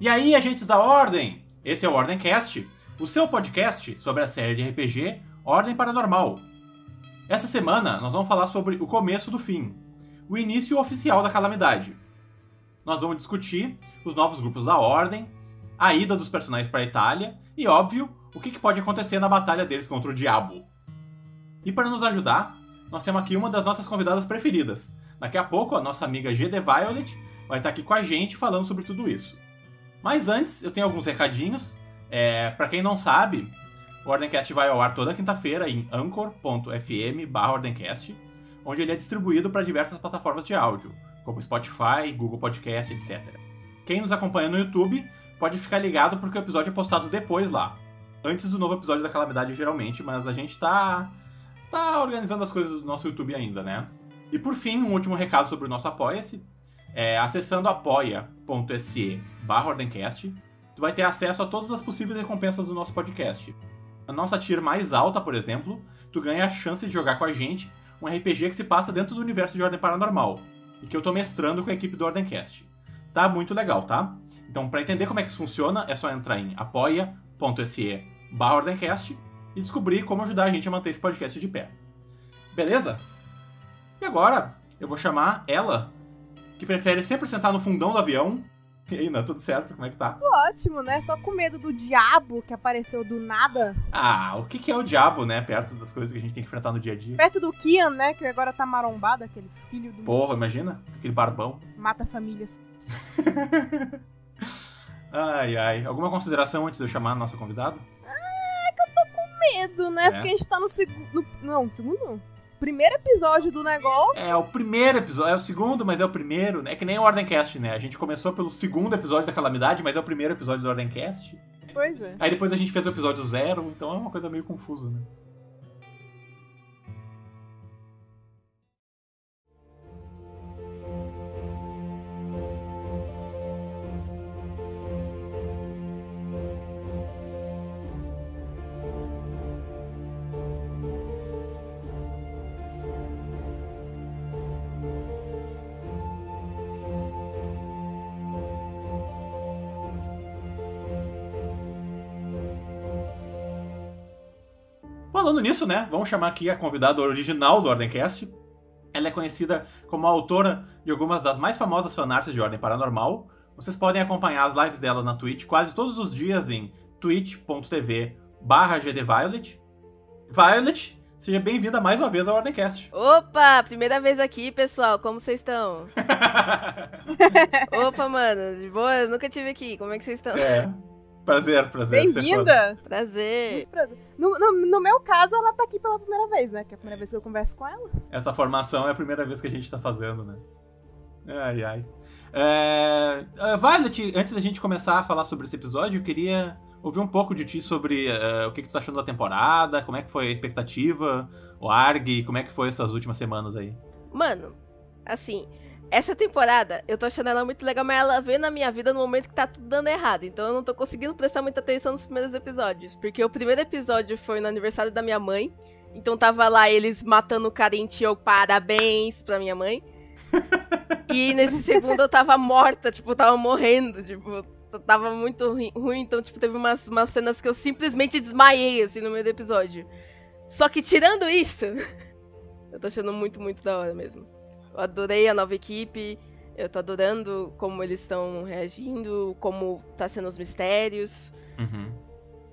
E aí, agentes da Ordem? Esse é o Ordemcast, o seu podcast sobre a série de RPG Ordem Paranormal. Essa semana nós vamos falar sobre o começo do fim, o início oficial da calamidade. Nós vamos discutir os novos grupos da Ordem, a ida dos personagens para a Itália e, óbvio, o que pode acontecer na batalha deles contra o Diabo. E para nos ajudar, nós temos aqui uma das nossas convidadas preferidas. Daqui a pouco, a nossa amiga GD Violet vai estar aqui com a gente falando sobre tudo isso. Mas antes, eu tenho alguns recadinhos. É, para quem não sabe, o Ordencast vai ao ar toda quinta-feira em anchor.fm Ordencast, onde ele é distribuído para diversas plataformas de áudio, como Spotify, Google Podcast, etc. Quem nos acompanha no YouTube pode ficar ligado porque o episódio é postado depois lá. Antes do novo episódio da Calamidade, geralmente, mas a gente tá, tá organizando as coisas do nosso YouTube ainda, né? E por fim, um último recado sobre o nosso Apoia-se. É, acessando apoia.se barra Ordencast, tu vai ter acesso a todas as possíveis recompensas do nosso podcast. Na nossa tier mais alta, por exemplo, tu ganha a chance de jogar com a gente um RPG que se passa dentro do universo de Ordem Paranormal, e que eu tô mestrando com a equipe do Ordencast. Tá muito legal, tá? Então, para entender como é que isso funciona, é só entrar em apoia.se barra Ordencast e descobrir como ajudar a gente a manter esse podcast de pé. Beleza? E agora, eu vou chamar ela, que prefere sempre sentar no fundão do avião e aí, Ana, tudo certo? Como é que tá? Ótimo, né? Só com medo do diabo que apareceu do nada. Ah, o que, que é o diabo, né? Perto das coisas que a gente tem que enfrentar no dia a dia. Perto do Kian, né? Que agora tá marombado, aquele filho do. Porra, imagina? Aquele barbão. Mata famílias. ai, ai. Alguma consideração antes de eu chamar a nossa convidada? Ah, é que eu tô com medo, né? É. Porque a gente tá no segundo. Não, segundo primeiro episódio do negócio. É, o primeiro episódio. É o segundo, mas é o primeiro. É que nem o Ordencast, né? A gente começou pelo segundo episódio da Calamidade, mas é o primeiro episódio do Ordencast. Pois é. Aí depois a gente fez o episódio zero, então é uma coisa meio confusa, né? Nisso, né? Vamos chamar aqui a convidada original do Ordencast. Ela é conhecida como a autora de algumas das mais famosas fanarts de Ordem Paranormal. Vocês podem acompanhar as lives dela na Twitch quase todos os dias em twitch.tv barra gdviolet. Violet, seja bem-vinda mais uma vez ao Ordencast. Opa, primeira vez aqui, pessoal. Como vocês estão? Opa, mano, de boa? Nunca tive aqui. Como é que vocês estão? É. Prazer, prazer. Bem-vinda! Prazer. prazer. No, no, no, meu caso, ela tá aqui pela primeira vez, né? Que é a primeira vez que eu converso com ela. Essa formação é a primeira vez que a gente tá fazendo, né? Ai, ai. É... Uh, Violet, antes da gente começar a falar sobre esse episódio, eu queria ouvir um pouco de ti sobre uh, o que, que tu tá achando da temporada, como é que foi a expectativa, o ARG, como é que foi essas últimas semanas aí. Mano, assim, essa temporada, eu tô achando ela muito legal, mas ela vem na minha vida no momento que tá tudo dando errado. Então eu não tô conseguindo prestar muita atenção nos primeiros episódios. Porque o primeiro episódio foi no aniversário da minha mãe. Então tava lá eles matando o carente e eu, parabéns pra minha mãe. e nesse segundo eu tava morta, tipo, eu tava morrendo, tipo, tava muito ruim. Então, tipo, teve umas, umas cenas que eu simplesmente desmaiei, assim, no meio do episódio. Só que tirando isso, eu tô achando muito, muito da hora mesmo. Eu adorei a nova equipe. Eu tô adorando como eles estão reagindo, como tá sendo os mistérios. Uhum.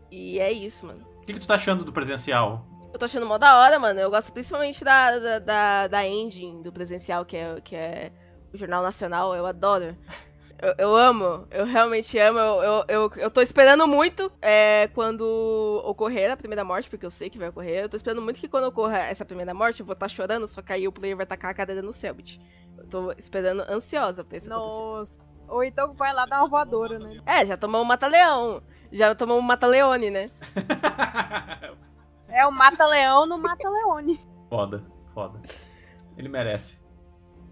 E é isso, mano. O que, que tu tá achando do presencial? Eu tô achando mó da hora, mano. Eu gosto principalmente da, da, da, da engine do presencial, que é, que é o Jornal Nacional. Eu adoro. Eu, eu, amo, eu realmente amo. Eu, eu, eu, eu tô esperando muito é, quando ocorrer a primeira morte, porque eu sei que vai ocorrer. Eu tô esperando muito que quando ocorra essa primeira morte, eu vou estar tá chorando, só que aí o player vai tacar a cadeira no Selbit. Eu tô esperando ansiosa pra isso Nossa. Ou então vai lá dar uma voadora, né? É, já tomou um mata-leão. Já tomou um mata-leone, né? é o mata-leão no mata-leone. Foda, foda. Ele merece.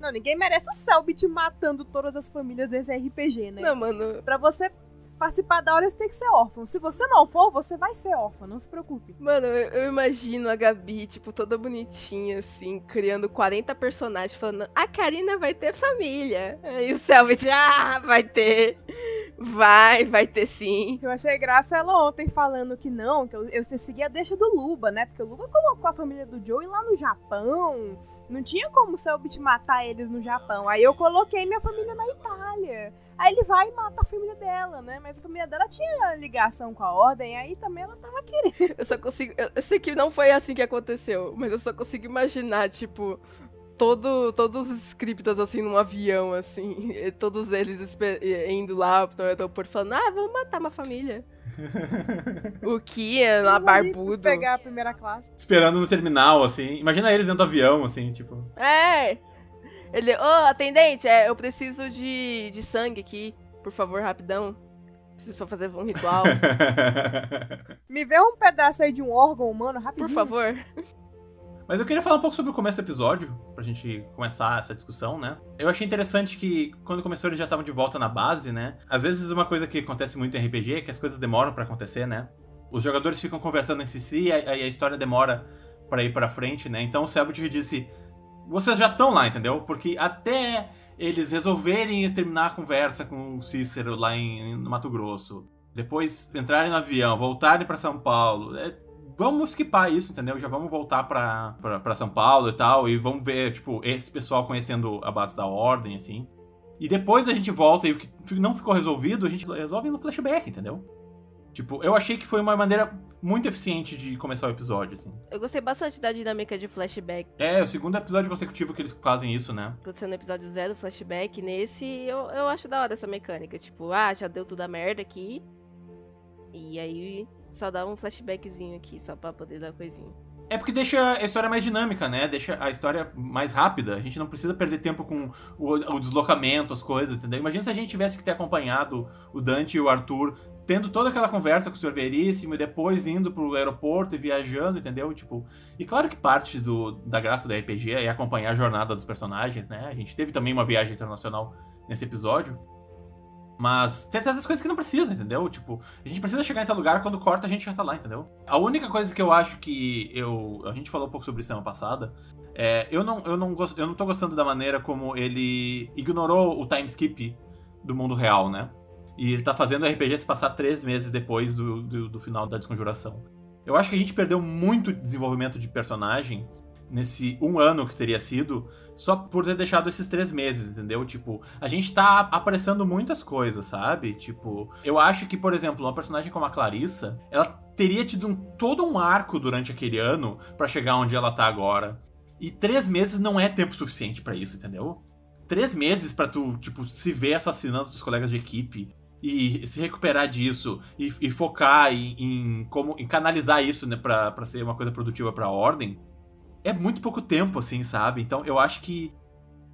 Não, ninguém merece o Selbit matando todas as famílias desse RPG, né? Não, mano. Pra você participar da hora, você tem que ser órfão. Se você não for, você vai ser órfão, não se preocupe. Mano, eu, eu, imagino a Gabi, tipo, toda bonitinha, assim, criando 40 personagens, falando, a Karina vai ter família. Aí o Selbit, ah, vai ter. Vai, vai ter sim. Eu achei graça ela ontem falando que não, que eu, eu segui a deixa do Luba, né? Porque o Luba colocou a família do Joey lá no Japão. Não tinha como Selbit matar eles no Japão. Aí eu coloquei minha família na Itália. Aí ele vai e mata a família dela, né? Mas a família dela tinha ligação com a ordem, aí também ela tava querendo. Eu só consigo. Eu sei que não foi assim que aconteceu, mas eu só consigo imaginar, tipo, todo, todos os scriptas assim num avião, assim, todos eles indo lá pro aeroporto falando, ah, vamos matar uma família. o Kian lá, barbudo. Pegar a primeira classe. Esperando no terminal, assim. Imagina eles dentro do avião, assim, tipo. É! Ele, ô, oh, atendente, é, eu preciso de, de sangue aqui. Por favor, rapidão. Preciso pra fazer um ritual. Me vê um pedaço aí de um órgão humano, rapidinho. Por favor. Mas eu queria falar um pouco sobre o começo do episódio, pra gente começar essa discussão, né? Eu achei interessante que quando começou eles já estavam de volta na base, né? Às vezes uma coisa que acontece muito em RPG é que as coisas demoram para acontecer, né? Os jogadores ficam conversando entre si e a, a história demora para ir para frente, né? Então o Selbit disse: "Vocês já estão lá, entendeu? Porque até eles resolverem terminar a conversa com o Cícero lá em, no Mato Grosso, depois entrarem no avião, voltarem para São Paulo, é, vamos skipar isso, entendeu? Já vamos voltar pra, pra, pra, São Paulo e tal, e vamos ver, tipo, esse pessoal conhecendo a base da ordem, assim. E depois a gente volta e o que não ficou resolvido, a gente resolve no flashback, entendeu? Tipo, eu achei que foi uma maneira muito eficiente de começar o episódio, assim. Eu gostei bastante da dinâmica de flashback. É, o segundo episódio consecutivo que eles fazem isso, né? Aconteceu no episódio zero, flashback. Nesse, eu, eu acho da hora essa mecânica. Tipo, ah, já deu tudo a merda aqui. E aí só dá um flashbackzinho aqui, só pra poder dar coisinha. É porque deixa a história mais dinâmica, né? Deixa a história mais rápida. A gente não precisa perder tempo com o, o deslocamento, as coisas, entendeu? Imagina se a gente tivesse que ter acompanhado o Dante e o Arthur tendo toda aquela conversa com o Sr. Veríssimo e depois indo pro aeroporto e viajando, entendeu? Tipo, e claro que parte do, da graça da RPG é acompanhar a jornada dos personagens, né? A gente teve também uma viagem internacional nesse episódio. Mas tem essas coisas que não precisa, entendeu? Tipo, a gente precisa chegar em tal lugar, quando corta a gente já tá lá, entendeu? A única coisa que eu acho que eu. A gente falou um pouco sobre isso semana passada. É, eu, não, eu, não gost, eu não tô gostando da maneira como ele ignorou o time skip do mundo real, né? E ele tá fazendo o RPG se passar três meses depois do, do, do final da desconjuração. Eu acho que a gente perdeu muito desenvolvimento de personagem nesse um ano que teria sido, só por ter deixado esses três meses, entendeu? Tipo, a gente tá apressando muitas coisas, sabe? Tipo, eu acho que, por exemplo, uma personagem como a Clarissa, ela teria tido um, todo um arco durante aquele ano para chegar onde ela tá agora. E três meses não é tempo suficiente para isso, entendeu? Três meses para tu, tipo, se ver assassinando os colegas de equipe e se recuperar disso e, e focar em, em, como em canalizar isso, né, pra, pra ser uma coisa produtiva pra ordem é muito pouco tempo, assim, sabe? Então eu acho que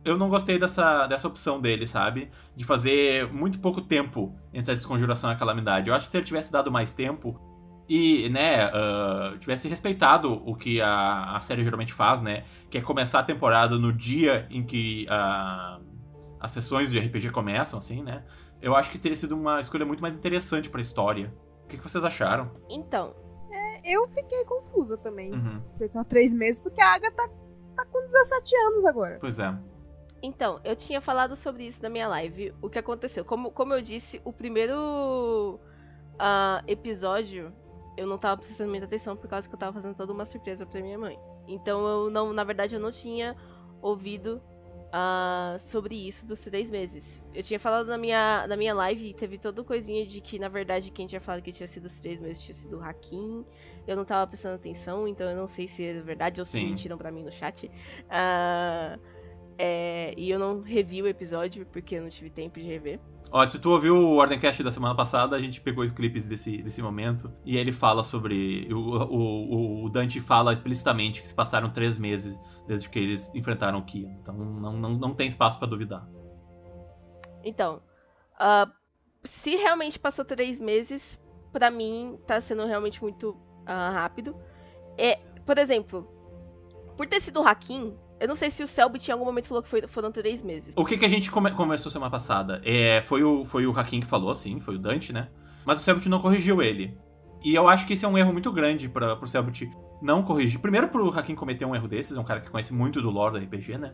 eu não gostei dessa, dessa opção dele, sabe? De fazer muito pouco tempo entre a desconjuração e a calamidade. Eu acho que se ele tivesse dado mais tempo e, né, uh, tivesse respeitado o que a, a série geralmente faz, né? Que é começar a temporada no dia em que uh, as sessões de RPG começam, assim, né? Eu acho que teria sido uma escolha muito mais interessante para a história. O que, que vocês acharam? Então, eu fiquei confusa também. Uhum. Você tá três meses, porque a Agatha tá, tá com 17 anos agora. Pois é. Então, eu tinha falado sobre isso na minha live. O que aconteceu? Como, como eu disse, o primeiro uh, episódio eu não tava prestando muita atenção por causa que eu tava fazendo toda uma surpresa pra minha mãe. Então eu não, na verdade, eu não tinha ouvido uh, sobre isso dos três meses. Eu tinha falado na minha, na minha live, teve toda coisinha de que, na verdade, quem tinha falado que tinha sido os três meses tinha sido o Hakim. Eu não tava prestando atenção, então eu não sei se é verdade ou se mentiram pra mim no chat. Uh, é, e eu não revi o episódio porque eu não tive tempo de rever. Ó, se tu ouviu o Ordencast da semana passada, a gente pegou os clipes desse, desse momento e ele fala sobre. O, o, o Dante fala explicitamente que se passaram três meses desde que eles enfrentaram o Kian. Então não, não, não tem espaço para duvidar. Então, uh, se realmente passou três meses, para mim tá sendo realmente muito uh, rápido. É, por exemplo, por ter sido o Hakim, eu não sei se o Selbit em algum momento falou que foi, foram três meses. O que, que a gente come conversou semana passada? É, foi, o, foi o Hakim que falou, sim, foi o Dante, né? Mas o Selbit não corrigiu ele. E eu acho que esse é um erro muito grande para pro Selbit não corrigir. Primeiro, pro Hakim cometer um erro desses, é um cara que conhece muito do lore do RPG, né?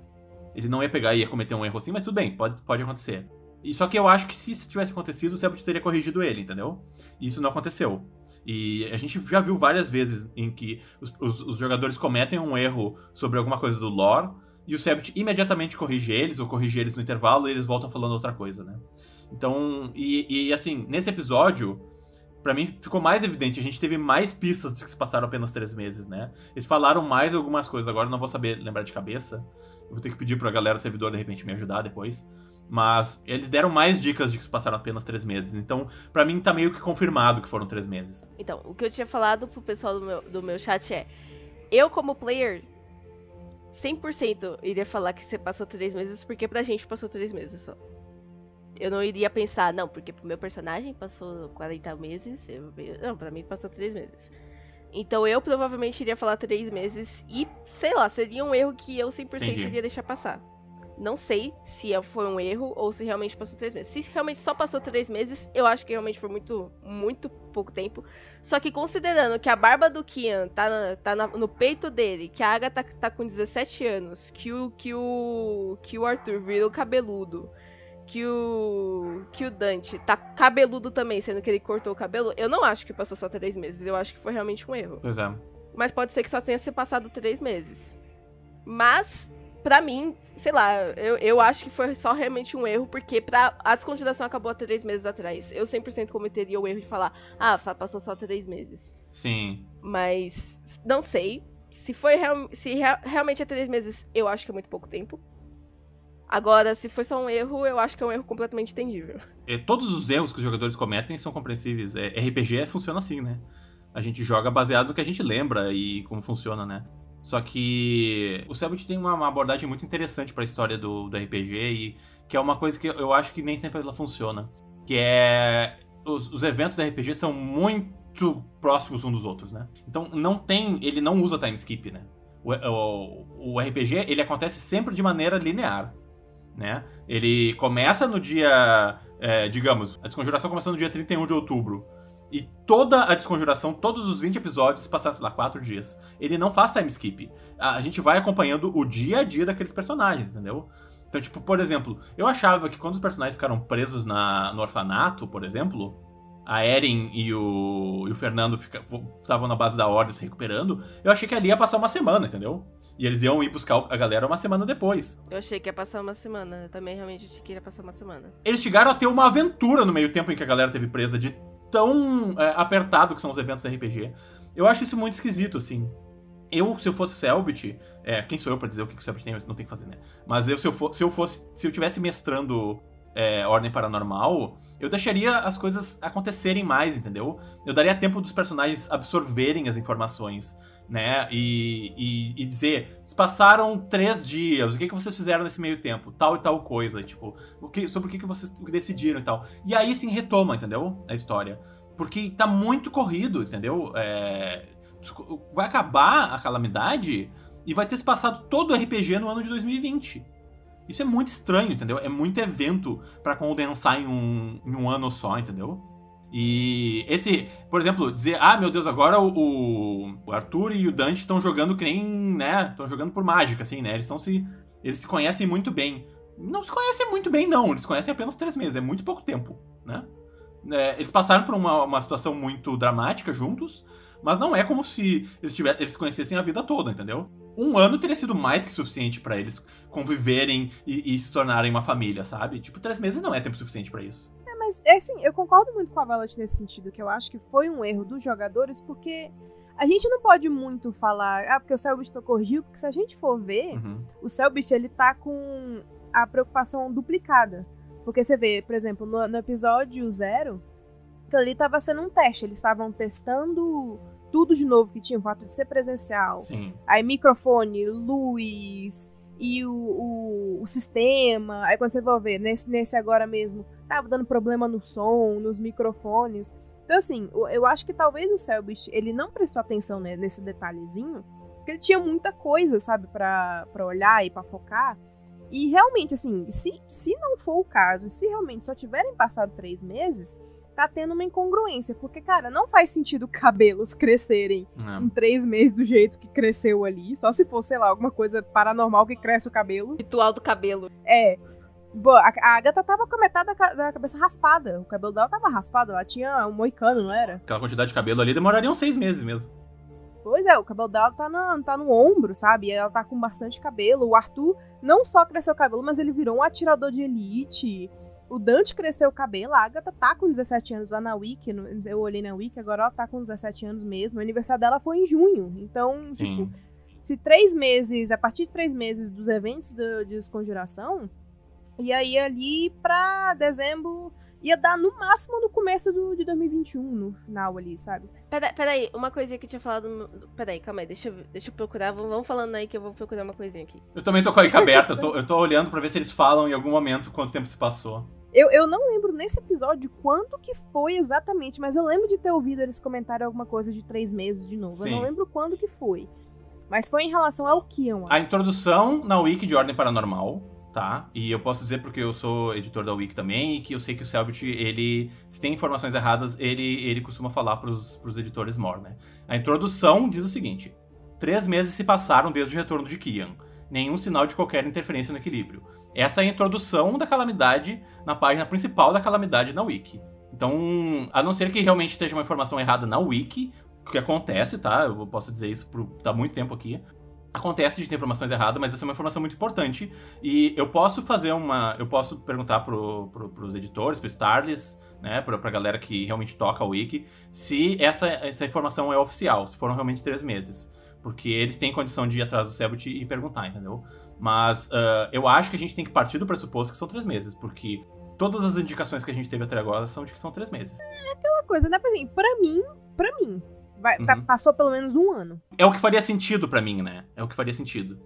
Ele não ia pegar e ia cometer um erro assim, mas tudo bem, pode, pode acontecer. E só que eu acho que se isso tivesse acontecido, o Selbit teria corrigido ele, entendeu? E isso não aconteceu. E a gente já viu várias vezes em que os, os, os jogadores cometem um erro sobre alguma coisa do lore, e o Sebit imediatamente corrige eles, ou corrige eles no intervalo, e eles voltam falando outra coisa, né? Então, e, e assim, nesse episódio, para mim ficou mais evidente, a gente teve mais pistas de que se passaram apenas três meses, né? Eles falaram mais algumas coisas, agora não vou saber lembrar de cabeça. Eu vou ter que pedir pra galera servidor de repente me ajudar depois. Mas eles deram mais dicas de que passaram apenas três meses. Então, para mim, tá meio que confirmado que foram três meses. Então, o que eu tinha falado pro pessoal do meu, do meu chat é: eu, como player, 100% iria falar que você passou três meses, porque pra gente passou três meses só. Eu não iria pensar, não, porque pro meu personagem passou 40 meses. Eu, não, pra mim passou três meses. Então eu provavelmente iria falar três meses e, sei lá, seria um erro que eu 100% Entendi. iria deixar passar. Não sei se é, foi um erro ou se realmente passou três meses. Se realmente só passou três meses, eu acho que realmente foi muito, muito pouco tempo. Só que considerando que a barba do Kian tá, na, tá na, no peito dele, que a Agatha tá, tá com 17 anos, que o, que o, que o Arthur virou cabeludo, que o que o Dante tá cabeludo também, sendo que ele cortou o cabelo, eu não acho que passou só três meses. Eu acho que foi realmente um erro. Pois é. Mas pode ser que só tenha se passado três meses. Mas para mim, sei lá, eu, eu acho que foi só realmente um erro, porque pra, a descontinuação acabou há três meses atrás. Eu 100% cometeria o erro de falar, ah, passou só três meses. Sim. Mas, não sei. Se foi se realmente é três meses, eu acho que é muito pouco tempo. Agora, se foi só um erro, eu acho que é um erro completamente entendível. E todos os erros que os jogadores cometem são compreensíveis. É, RPG funciona assim, né? A gente joga baseado no que a gente lembra e como funciona, né? Só que o Selbit tem uma, uma, abordagem muito interessante para a história do, do RPG e que é uma coisa que eu acho que nem sempre ela funciona. Que é. Os, os eventos do RPG são muito próximos uns dos outros, né? Então não tem. Ele não usa time skip, né? O, o, o RPG ele acontece sempre de maneira linear. Né? Ele começa no dia. É, digamos, a desconjuração começou no dia 31 de outubro. E toda a desconjuração, todos os 20 episódios passaram, sei lá, 4 dias. Ele não faz time skip. A gente vai acompanhando o dia a dia daqueles personagens, entendeu? Então, tipo, por exemplo, eu achava que quando os personagens ficaram presos na, no orfanato, por exemplo, a Erin e o, e o Fernando estavam na base da Ordem se recuperando, eu achei que ali ia passar uma semana, entendeu? E eles iam ir buscar a galera uma semana depois. Eu achei que ia passar uma semana. Eu também realmente achei que ia passar uma semana. Eles chegaram a ter uma aventura no meio tempo em que a galera teve presa de tão é, apertado que são os eventos RPG. Eu acho isso muito esquisito, assim. Eu, se eu fosse Selbit, é, quem sou eu para dizer o que o Selbit tem, não tem que fazer, né? Mas eu, se eu, for, se eu fosse, se eu tivesse mestrando é, Ordem Paranormal, eu deixaria as coisas acontecerem mais, entendeu? Eu daria tempo dos personagens absorverem as informações né? E, e, e, dizer, passaram três dias, o que, que vocês fizeram nesse meio tempo? Tal e tal coisa, tipo, o que, sobre o que, que vocês decidiram e tal. E aí sim retoma, entendeu? A história. Porque tá muito corrido, entendeu? É, vai acabar a calamidade e vai ter se passado todo o RPG no ano de 2020. Isso é muito estranho, entendeu? É muito evento para condensar em um, em um ano só, entendeu? E esse, por exemplo, dizer, ah, meu Deus, agora o, o Arthur e o Dante estão jogando que nem, né, estão jogando por mágica, assim, né, eles estão se, eles se conhecem muito bem. Não se conhecem muito bem, não, eles conhecem apenas três meses, é muito pouco tempo, né. É, eles passaram por uma, uma situação muito dramática juntos, mas não é como se eles, tivessem, eles se conhecessem a vida toda, entendeu? Um ano teria sido mais que suficiente para eles conviverem e, e, se tornarem uma família, sabe? Tipo, três meses não é tempo suficiente para isso mas é assim, eu concordo muito com a Violet nesse sentido, que eu acho que foi um erro dos jogadores, porque a gente não pode muito falar, ah, porque o Selbit não corrigiu, porque se a gente for ver, uhum. o Selbit, ele tá com a preocupação duplicada. Porque você vê, por exemplo, no, no episódio zero, que ali tava sendo um teste, eles estavam testando tudo de novo que tinha, o fato de ser presencial. Sim. Aí microfone, luz, e o, o, o, sistema. Aí quando você vai ver, nesse, nesse agora mesmo, tava dando problema no som, nos microfones. Então, assim, eu acho que talvez o Selbit, ele não prestou atenção nesse detalhezinho, porque ele tinha muita coisa, sabe, para olhar e para focar. E realmente, assim, se, se não for o caso, se realmente só tiverem passado três meses, tá tendo uma incongruência. Porque, cara, não faz sentido cabelos crescerem é. em três meses do jeito que cresceu ali. Só se for, sei lá, alguma coisa paranormal que cresce o cabelo. Ritual do cabelo. É. Pô, a, Agatha tava com a metade da, ca- da cabeça raspada. O cabelo dela tava raspado, ela tinha um moicano, não era? Aquela quantidade de cabelo ali demoraria uns seis meses mesmo. Pois é, o cabelo dela tá, na, tá no ombro, sabe? Ela tá com bastante cabelo. O Arthur não só cresceu o cabelo, mas ele virou um atirador de elite. O Dante cresceu o cabelo, a Agatha tá com 17 anos lá na Wiki. no- Eu olhei na Wiki, agora ela tá com 17 anos mesmo. O aniversário dela foi em junho. Então, tipo, Sim. se três meses, a partir de três meses dos eventos do- de desconjuração, ia ir ali pra dezembro, ia dar no máximo no começo do, de 2021, no final ali, sabe? Pera, peraí, uma coisinha que eu tinha falado. no- Peraí, calma aí, deixa, eu- deixa eu procurar. Vamos, vamos falando aí que eu vou procurar uma coisinha aqui. Eu também tô com a Ica aberta, eu tô, eu tô olhando pra ver se eles falam em algum momento quanto tempo se passou. Eu, eu não lembro nesse episódio quanto que foi exatamente, mas eu lembro de ter ouvido eles comentarem alguma coisa de três meses de novo. Eu Sim. não lembro quando que foi. Mas foi em relação ao Kion. A introdução na Wiki de Ordem Paranormal, tá? E eu posso dizer porque eu sou editor da Wiki também e que eu sei que o Selbit, ele, se tem informações erradas, ele, ele costuma falar pros, pros editores more, né? A introdução diz o seguinte: Três meses se passaram desde o retorno de Kian. Nenhum sinal de qualquer interferência no equilíbrio. Essa é a introdução da calamidade na página principal da calamidade na Wiki. Então, a não ser que realmente esteja uma informação errada na Wiki, o que acontece, tá? Eu posso dizer isso por tá muito tempo aqui. Acontece de ter informações erradas, mas essa é uma informação muito importante. E eu posso fazer uma. Eu posso perguntar pro, pro, pros editores, pro Starless, né? Pra, pra galera que realmente toca o Wiki, se essa, essa informação é oficial, se foram realmente três meses. Porque eles têm condição de ir atrás do Sebut e perguntar, entendeu? Mas ah, eu acho que a gente tem que partir do pressuposto que são três meses, porque todas as indicações que a gente teve até agora são de que são três meses. Aquela coisa, né? Assim, pra mim, pra mim, vai, tá- Uhum. passou pelo menos um ano. É o que faria sentido pra mim, né? É o que faria sentido.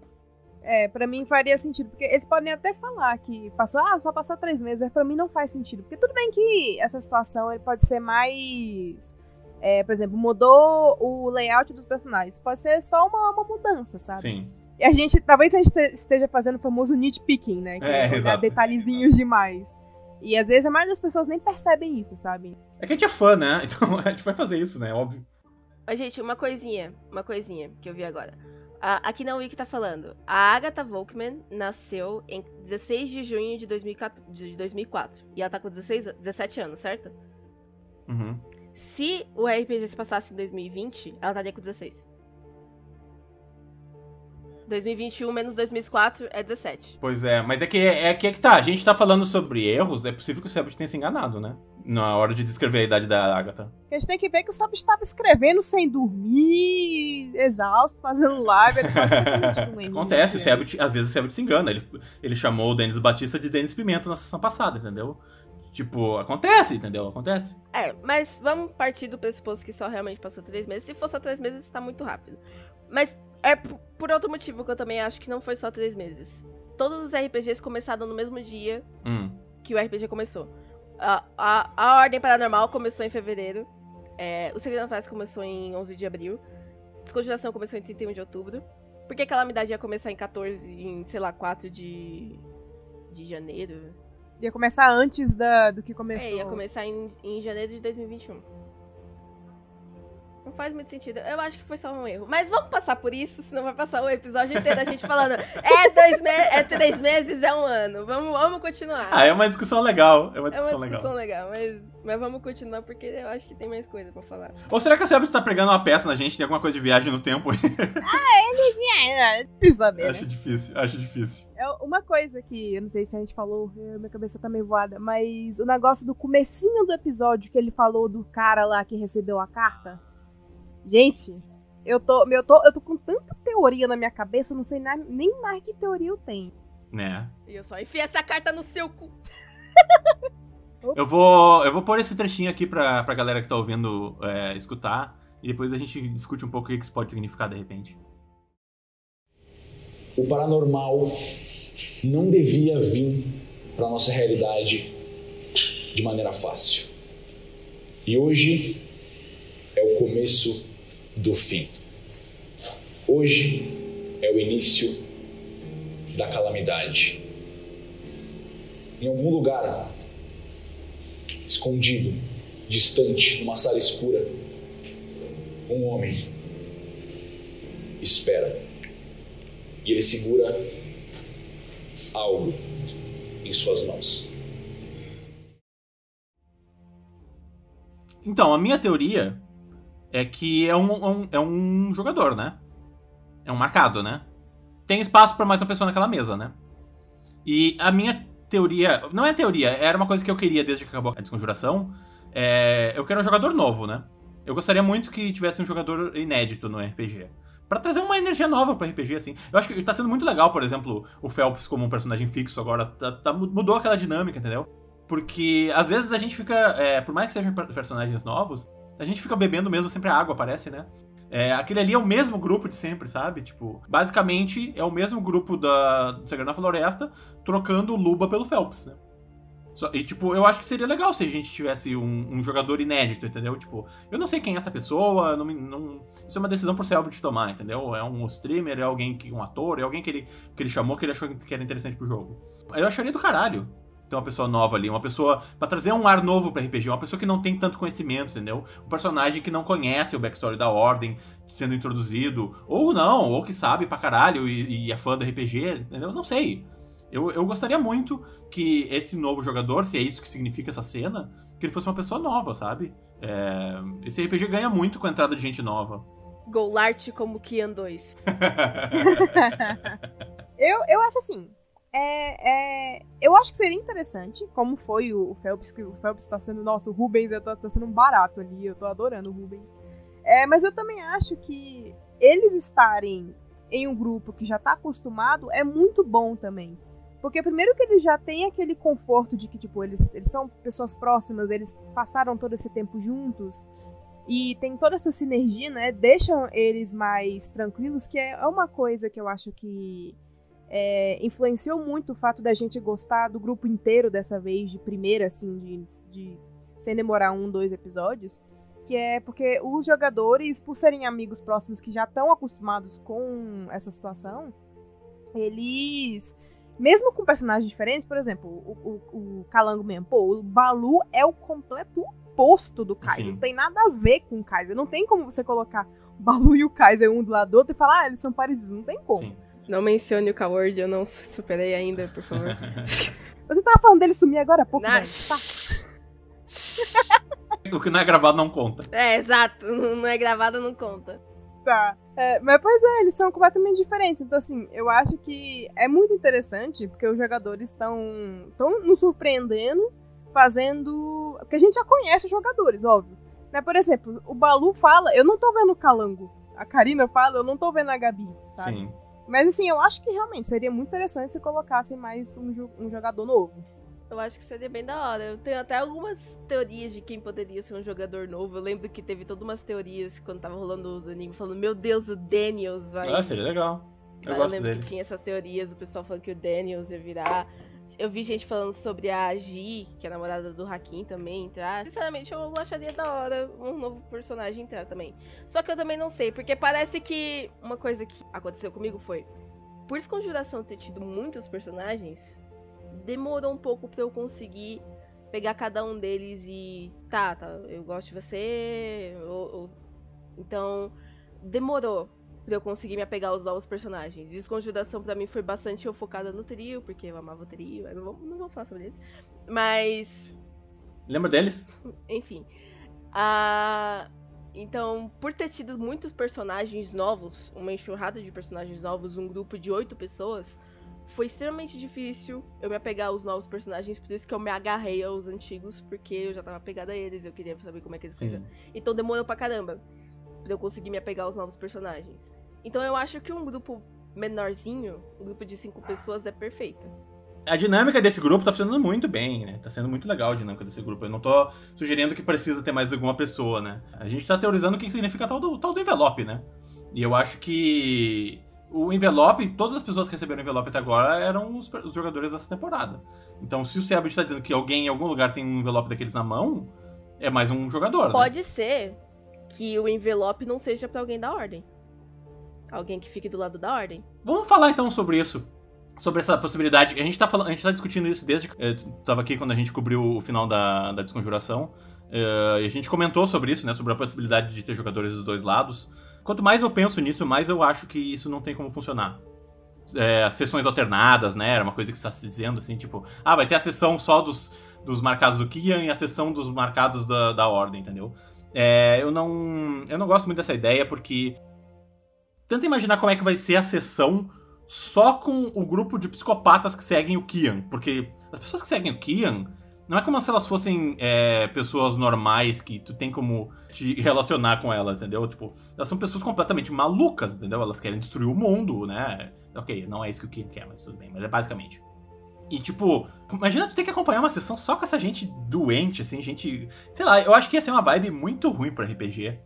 É, pra mim faria sentido, porque eles podem até falar que passou, ah, só passou três meses, mas pra mim não faz sentido. Porque tudo bem que essa situação ele pode ser mais. é, por exemplo, mudou o layout dos personagens. Pode ser só uma, uma mudança, sabe? Sim. E a gente, talvez a gente te- esteja fazendo o famoso nitpicking, né? Que É, exato. detalhezinhos demais. E às vezes a maioria das pessoas nem percebem isso, sabe? É que a gente é fã, né? Então a gente vai fazer isso, né? Óbvio. Ó, gente, uma coisinha, uma coisinha que eu vi agora. A- aqui na Wiki tá falando. A Agatha Volkman nasceu em 16 de junho de 2004. De 2004 e ela tá com 16, an- 17 anos, certo? Uhum. Se o RPG se passasse em 2020, ela estaria com 16. 2021 menos 2004 é 17. Pois é, mas é que é, que é que tá. A gente tá falando sobre erros, é possível que o Sebut tenha se enganado, né? Na hora de descrever a idade da Agatha. A gente tem que ver que o Sob estava escrevendo sem dormir, exausto, fazendo live. Ele pode um Acontece, o? Sebut, às vezes o Sebut se engana. Ele, ele chamou o Denis Batista de Denis Pimenta na sessão passada, entendeu? Tipo, acontece, entendeu? Acontece. É, mas vamos partir do pressuposto que só realmente passou três meses. Se for só três meses, tá muito rápido. Mas é por outro motivo que eu também acho que não foi só três meses. Todos os RPGs começaram no mesmo dia Hum. que o RPG começou. A, a, a Ordem Paranormal começou em fevereiro. É, o Segredo da Festa começou em 11 de abril. Desconjuração começou em 31 de outubro. Porque a Calamidade ia começar em 14, em, sei lá, 4 de, de janeiro. Ia começar antes da, do que começou. É, ia começar em, em janeiro de 2021. Não faz muito sentido. Eu acho que foi só um erro. Mas vamos passar por isso, senão vai passar o episódio inteiro a gente falando é, dois me é três meses, é um ano. Vamos, vamos continuar. Ah, é uma discussão legal. É uma É uma discussão discussão legal. legal, mas, mas vamos continuar porque eu acho que tem mais coisa pra falar. Ou será que a Sebut tá pregando uma peça na gente? Tem alguma coisa de viagem no tempo? É, é, difícil saber, né? acho difícil, acho difícil. É uma coisa que, eu não sei se a gente falou, eh, minha cabeça tá meio voada, mas o negócio do comecinho do episódio que ele falou do cara lá que recebeu a carta. Gente, eu tô, eu tô, eu tô com tanta teoria na minha cabeça, eu não sei nem mais que teoria eu tenho. Né? E eu só enfiei essa carta no seu cu. Eu vou, eu vou pôr esse trechinho aqui pra, pra galera que tá ouvindo é, escutar. E depois a gente discute um pouco o que isso pode significar de repente. o paranormal não devia vir para nossa realidade de maneira fácil. E hoje é o começo do fim. Hoje é o início da calamidade. Em algum lugar, escondido, distante, numa sala escura, um homem espera e ele segura algo em suas mãos. Então, a minha teoria é que é um, um, é um jogador, né? É um marcado, né? Tem espaço para mais uma pessoa naquela mesa, né? E a minha teoria. Não é teoria, era uma coisa que eu queria desde que acabou a desconjuração. É, eu quero um jogador novo, né? Eu gostaria muito que tivesse um jogador inédito no RPG. Pra trazer uma energia nova pro RPG, assim. Eu acho que tá sendo muito legal, por exemplo, o Phelps como um personagem fixo agora. Tá, tá, mudou aquela dinâmica, entendeu? Porque às vezes a gente fica. É, por mais que sejam personagens novos, a gente fica bebendo mesmo sempre a água, parece, né? É, aquele ali é o mesmo grupo de sempre, sabe? Tipo, basicamente é o mesmo grupo da do Segredo Floresta trocando o Luba pelo Phelps, né? E, tipo, eu acho que seria legal se a gente tivesse um, um, jogador inédito, entendeu? Tipo, eu não sei quem é essa pessoa, não, não, isso é uma decisão por Selbit de tomar, entendeu? É um streamer, é alguém que. um ator, é alguém que ele, que ele chamou que ele achou que era interessante pro jogo. Eu acharia do caralho ter uma pessoa nova ali, uma pessoa para trazer um ar novo para RPG, uma pessoa que não tem tanto conhecimento, entendeu? Um personagem que não conhece o backstory da Ordem sendo introduzido, ou não, ou que sabe pra caralho e, e é fã do RPG, entendeu? Não sei. Eu, eu gostaria muito que esse novo jogador, se é isso que significa essa cena, que ele fosse uma pessoa nova, sabe? É, esse RPG ganha muito com a entrada de gente nova. Golart como Kian 2. eu, eu acho assim, é, é, eu acho que seria interessante, como foi o, Phelps, que o Phelps tá sendo, nossa, o Rubens tá, tá sendo um barato ali, eu tô adorando o Rubens. É, mas eu também acho que eles estarem em um grupo que já tá acostumado é muito bom também. Porque primeiro que eles já têm aquele conforto de que, tipo, eles, eles são pessoas próximas, eles passaram todo esse tempo juntos. E tem toda essa sinergia, né? Deixam eles mais tranquilos, que é uma coisa que eu acho que é, influenciou muito o fato da gente gostar do grupo inteiro dessa vez, de primeira, assim, de, de sem demorar um, dois episódios. Que é porque os jogadores, por serem amigos próximos que já estão acostumados com essa situação, eles. Mesmo com personagens diferentes, por exemplo, o, o, o Calango mesmo, pô, o Balu é o completo oposto do Kaiser. Sim. Não tem nada a ver com o Kaiser. Não tem como você colocar o Balu e o Kaiser um do lado do outro e falar, ah, eles são parecidos. Não tem como. Sim. Não mencione o Coward, eu não superei ainda, por favor. Você tava falando dele sumir agora há pouco, né? Tá. o que não é gravado não conta. É, exato. Não é gravado não conta. Tá. É, mas, pois é, eles são completamente diferentes. Então, assim, eu acho que é muito interessante, porque os jogadores estão estão nos surpreendendo, fazendo... Porque a gente já conhece os jogadores, óbvio. Né? Por exemplo, o Balu fala... Eu não tô vendo o Calango. A Karina fala, eu não tô vendo a Gabi, sabe? Sim. Mas assim, eu acho que realmente seria muito interessante se colocassem mais um, um jogador novo. Eu acho que seria bem da hora. Eu tenho até algumas teorias de quem poderia ser um jogador novo. Eu lembro que teve todas umas teorias quando tava rolando os animes falando, meu Deus, o Daniels vai. Ah, seria legal. Eu, eu lembro dele. que tinha essas teorias, o pessoal falando que o Daniels ia virar. Eu vi gente falando sobre a Gi, que é a namorada do Hakim também, entrar. Sinceramente, eu acharia da hora um novo personagem entrar também. Só que eu também não sei, porque parece que uma coisa que aconteceu comigo foi. Por Esconjuração ter tido muitos personagens, demorou um pouco para eu conseguir pegar cada um deles e. Tá, tá, eu gosto de você. Então, demorou pra eu conseguir me apegar aos novos personagens. Desconjuração para mim foi bastante eu focada no trio, porque eu amava o trio. Não vou, não vou falar sobre eles. Mas. Lembra deles? Enfim. A. Então, por ter tido muitos personagens novos, uma enxurrada de personagens novos, um grupo de oito pessoas, foi extremamente difícil eu me apegar aos novos personagens, por isso que eu me agarrei aos antigos, porque eu já tava apegada a eles, eu queria saber como é que eles fizeram. Então demorou pra caramba pra eu conseguir me apegar aos novos personagens. Então eu acho que um grupo menorzinho, um grupo de cinco pessoas, é perfeito. A dinâmica desse grupo tá funcionando muito bem, né? Tá sendo muito legal a dinâmica desse grupo. Eu não tô sugerindo que precisa ter mais alguma pessoa, né? A gente tá teorizando o que significa tal do, tal do envelope, né? E eu acho que o envelope, todas as pessoas que receberam o envelope até agora eram os, os jogadores dessa temporada. Então, se o Sebit tá dizendo que alguém em algum lugar tem um envelope daqueles na mão, é mais um jogador. Né? Pode né? ser que o envelope não seja para alguém da ordem. Alguém que fique do lado da ordem. Vamos falar então sobre isso. Sobre essa possibilidade. A gente tá, falando, a gente tá discutindo isso desde que. Eu tava aqui quando a gente cobriu o final da, da desconjuração. Uh, e a gente comentou sobre isso, né? Sobre a possibilidade de ter jogadores dos dois lados. Quanto mais eu penso nisso, mais eu acho que isso não tem como funcionar. é, sessões alternadas, né? Era uma coisa que está se dizendo assim, tipo, ah, vai ter a sessão só dos, dos marcados do Kian e a sessão dos marcados da, da Ordem, entendeu? É, eu não. Eu não gosto muito dessa ideia porque. Tenta imaginar como é que vai ser a sessão só com o grupo de psicopatas que seguem o Kian. Porque as pessoas que seguem o Kian não é como se elas fossem é, pessoas normais que tu tem como te relacionar com elas, entendeu? Tipo, elas são pessoas completamente malucas, entendeu? Elas querem destruir o mundo, né? Ok, não é isso que o Kian quer, mas tudo bem. Mas é basicamente. E, tipo, imagina tu ter que acompanhar uma sessão só com essa gente doente, assim, gente. Sei lá, eu acho que ia ser uma vibe muito ruim pra RPG.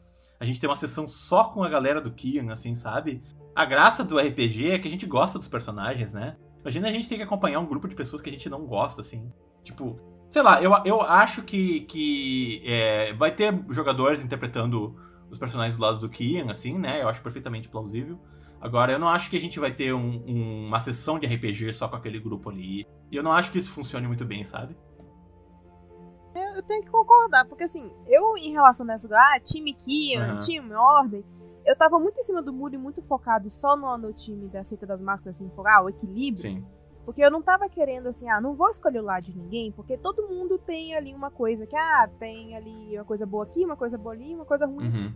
A gente ter uma sessão só com a galera do Kian, assim, sabe? A graça do RPG é que a gente gosta dos personagens, né? Imagina a gente ter que acompanhar um grupo de pessoas que a gente não gosta, assim. Tipo, Sei lá, eu, eu acho que, que é, vai ter jogadores interpretando os personagens do lado do Kian, assim, né? Eu acho perfeitamente plausível. Agora, eu não acho que a gente vai ter um, um, uma sessão de RPG só com aquele grupo ali. E eu não acho que isso funcione muito bem, sabe? Eu tenho que concordar, porque assim, eu em relação a essa, ah, time Kian, uhum. time Ordem, eu tava muito em cima do muro e muito focado só no, no time da Seita das Máscaras, assim, for, ah, o equilíbrio. Sim. Porque eu não tava querendo assim, ah, não vou escolher o lado de ninguém, porque todo mundo tem ali uma coisa que, ah, tem ali uma coisa boa aqui, uma coisa boa ali, uma coisa ruim. Uhum.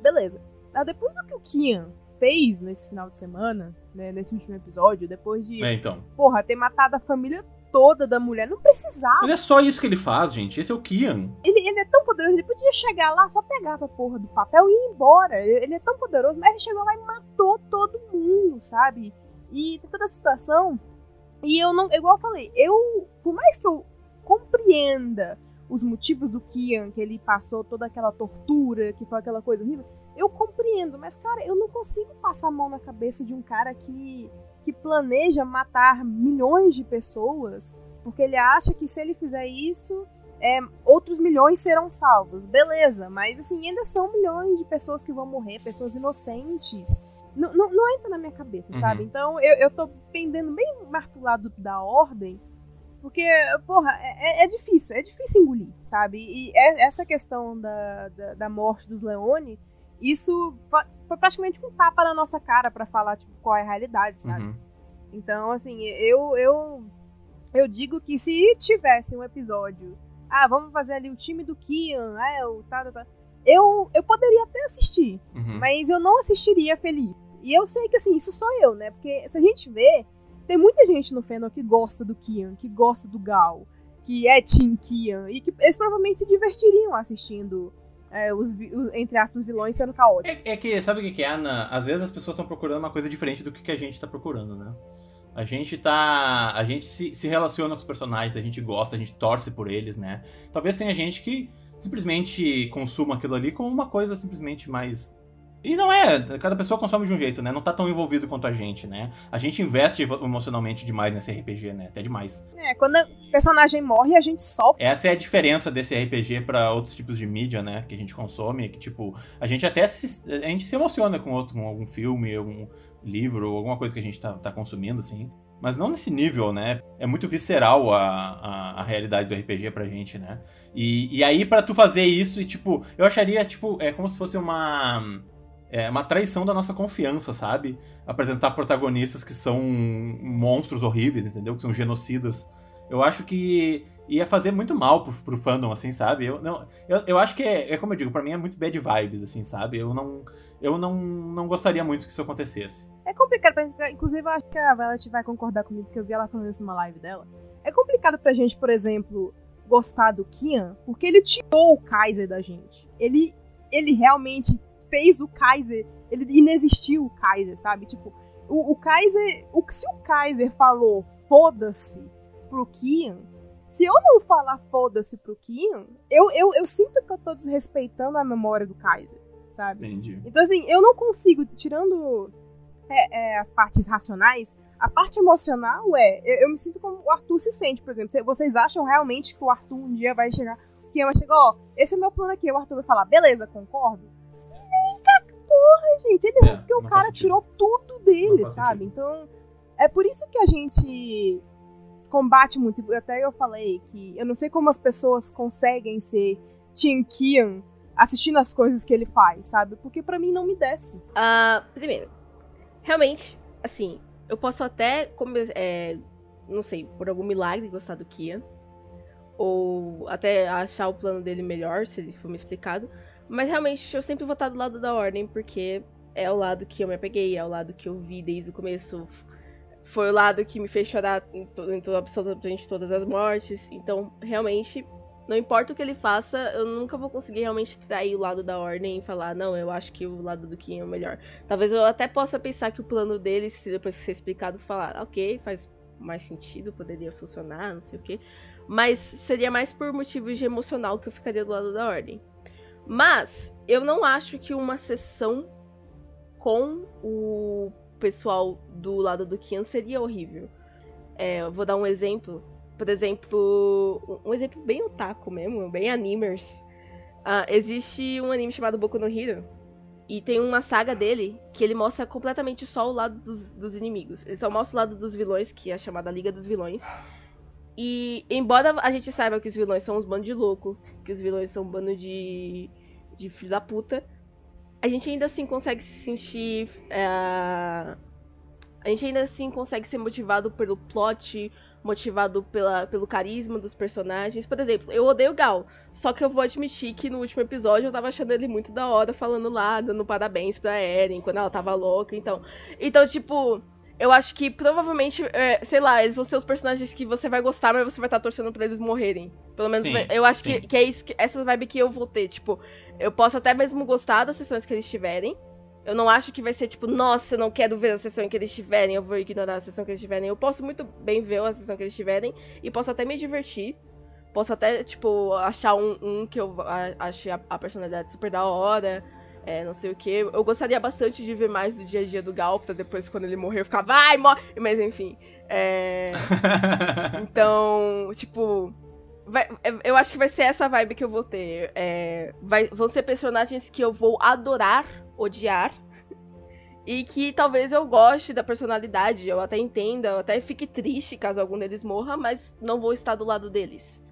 Beleza. Mas depois do que o Kian fez nesse final de semana, né, nesse último episódio, depois de, é, então. porra, ter matado a família toda da mulher, não precisava. Mas é só isso que ele faz, gente. Esse é o Kian. Ele, ele é tão poderoso, ele podia chegar lá, só pegar a porra do papel e ir embora. Ele é tão poderoso, mas ele chegou lá e matou todo mundo, sabe? E toda a situação e eu não, igual eu falei, eu, por mais que eu compreenda os motivos do Kian, que ele passou toda aquela tortura, que foi aquela coisa horrível, eu compreendo, mas cara, eu não consigo passar a mão na cabeça de um cara que, que planeja matar milhões de pessoas, porque ele acha que se ele fizer isso, é, outros milhões serão salvos. Beleza, mas assim, ainda são milhões de pessoas que vão morrer, pessoas inocentes. Não, entra na minha cabeça, uhum. sabe? Então eu, eu tô pendendo bem mais pro lado da ordem, porque, porra, é, é, é difícil, é difícil engolir, sabe? E é, essa questão da, da, da, morte dos Leone, isso foi praticamente um tapa na nossa cara para falar, tipo, qual é a realidade, sabe? Uhum. Então, assim, eu, eu, eu digo que se tivesse um episódio, ah, vamos fazer ali o time do Kian, ah, o tá, tá, tá. Eu, eu poderia até assistir, uhum. mas eu não assistiria feliz. E eu sei que, assim, isso sou eu, né? Porque se a gente vê, tem muita gente no fandom que gosta do Kian, que gosta do Gal, que é Team Kian, e que eles provavelmente se divertiriam assistindo é, os, entre aspas, vilões sendo caóticos. É, é que, sabe o que é, Ana? Às vezes as pessoas estão procurando uma coisa diferente do que a gente está procurando, né? A gente tá. A gente se, se relaciona com os personagens, a gente gosta, a gente torce por eles, né? Talvez tenha gente que simplesmente consuma aquilo ali como uma coisa simplesmente mais e não é, cada pessoa consome de um jeito, né? Não tá tão envolvido quanto a gente, né? A gente investe emocionalmente demais nesse RPG, né? Até demais. É, quando o personagem morre, a gente sofre. Essa é a diferença desse RPG para outros tipos de mídia, né? Que a gente consome, que tipo, a gente até se, a gente se emociona com outro, com algum filme, algum livro, alguma coisa que a gente tá, tá consumindo, assim. Mas não nesse nível, né? É muito visceral a, a, a realidade do RPG pra gente, né? E, e aí, para tu fazer isso, e tipo, eu acharia, tipo, é como se fosse uma é uma traição da nossa confiança, sabe? Apresentar protagonistas que são monstros horríveis, entendeu? Que são genocidas. Eu acho que ia fazer muito mal pro, pro fandom, assim, sabe? Eu, não, eu, eu acho que é, é como eu digo, para mim é muito bad vibes, assim, sabe? Eu não, eu não, não gostaria muito que isso acontecesse. É complicado pra gente, inclusive eu acho que a Violet vai concordar comigo, porque eu vi ela falando isso numa live dela. É complicado pra gente, por exemplo, gostar do Kian, porque ele tirou o Kaiser da gente. Ele, ele realmente fez o Kaiser. Ele inexistiu o Kaiser, sabe? Tipo, o, o Kaiser. O, se o Kaiser falou foda-se pro Kian, se eu não falar foda-se pro Kian, eu, eu, eu sinto que eu tô desrespeitando a memória do Kaiser, sabe? Entendi. Então, assim, eu não consigo, tirando é, é, as partes racionais, a parte emocional é. Eu, eu, me sinto como o Arthur se sente, por exemplo. Vocês acham realmente que o Arthur um dia vai chegar. O Kian vai chegar, ó, esse é meu plano aqui. O Arthur vai falar, beleza, concordo porra, gente. Ele é, porque o cara tirou tudo dele, sabe? Sentido. Então, é por isso que a gente combate muito. Até eu falei que eu não sei como as pessoas conseguem ser Tim Kian assistindo as coisas que ele faz, sabe? Porque para mim não me desce. Uh, primeiro, realmente, assim, eu posso até, é, não sei, por algum milagre gostar do Kian. Ou até achar o plano dele melhor, se ele for me explicado. Mas realmente eu sempre vou estar do lado da ordem, porque é o lado que eu me apeguei, é o lado que eu vi desde o começo. Foi o lado que me fez chorar em, to em to absolutamente todas as mortes. Então, realmente, não importa o que ele faça, eu nunca vou conseguir realmente trair o lado da ordem e falar, não, eu acho que o lado do Kim é o melhor. Talvez eu até possa pensar que o plano dele, se depois que ser explicado, falar, ok, faz mais sentido, poderia funcionar, não sei o que. Mas seria mais por motivos de emocional que eu ficaria do lado da ordem. Mas eu não acho que uma sessão com o pessoal do lado do Kian seria horrível. É, vou dar um exemplo por exemplo, um exemplo bem otaku mesmo, bem animers. Uh, existe um anime chamado Boku no Hero. E tem uma saga dele que ele mostra completamente só o lado dos, dos inimigos. Ele só mostra o lado dos vilões, que é a chamada Liga dos Vilões. E embora a gente saiba que os vilões são uns bandos de louco, que os vilões são um bando de, de filho da puta, a gente ainda assim consegue se sentir. Uh, a gente ainda assim consegue ser motivado pelo plot, motivado pela, pelo carisma dos personagens. Por exemplo, eu odeio o Gal, só que eu vou admitir que no último episódio eu tava achando ele muito da hora, falando lá, dando parabéns pra Eren, quando ela tava louca, então... Então, tipo... Eu acho que provavelmente, é, sei lá, eles vão ser os personagens que você vai gostar, mas você vai estar tá torcendo pra eles morrerem. Pelo menos sim, eu acho que, que, é isso, que, essa vibe que eu vou ter. Tipo, eu posso até mesmo gostar das sessões que eles tiverem, eu não acho que vai ser tipo, nossa, eu não quero ver a sessão em que eles estiverem, eu vou ignorar a sessão que eles estiverem. Eu posso muito bem ver a sessão que eles estiverem e posso até me divertir. Posso até, tipo, achar um, um que eu ache a, a, personalidade super da hora. É, não sei o que. Eu gostaria bastante de ver mais do dia a dia do Gal, pra depois, quando ele morrer, eu ficar, vai, morre! Mas enfim. É... então, tipo. Vai, eu acho que vai ser essa vibe que eu vou ter. É, vai, vão ser personagens que eu vou adorar odiar. E que talvez eu goste da personalidade, eu até entenda, eu até fique triste caso algum deles morra, mas não vou estar do lado deles.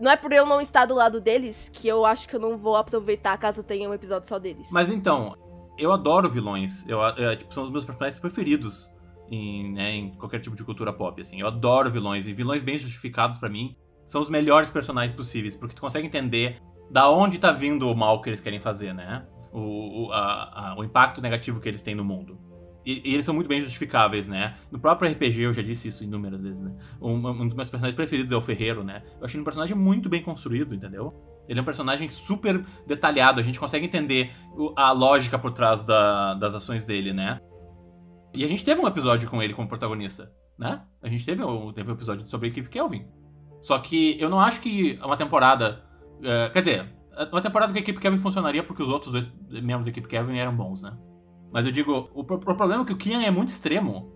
Não é por eu não estar do lado deles que eu acho que eu não vou aproveitar caso tenha um episódio só deles. Mas então, eu adoro vilões. Eu, eu tipo, são os meus personagens preferidos em, né, em qualquer tipo de cultura pop, assim. Eu adoro vilões, e vilões bem justificados para mim são os melhores personagens possíveis, porque tu consegue entender da onde tá vindo o mal que eles querem fazer, né? o, o, a, a, o impacto negativo que eles têm no mundo. E, e, eles são muito bem justificáveis, né? No próprio RPG, eu já disse isso inúmeras vezes, né? Um, um, dos meus personagens preferidos é o Ferreiro, né? Eu achei um personagem muito bem construído, entendeu? Ele é um personagem super detalhado, a gente consegue entender a lógica por trás da, das ações dele, né? E a gente teve um episódio com ele como protagonista, né? A gente teve, teve um episódio sobre a equipe Kelvin. Só que eu não acho que uma temporada. Uh, quer dizer, uma temporada com a equipe Kevin funcionaria porque os outros dois membros da equipe Kevin eram bons, né? Mas eu digo, o, o problema é que o Kian é muito extremo.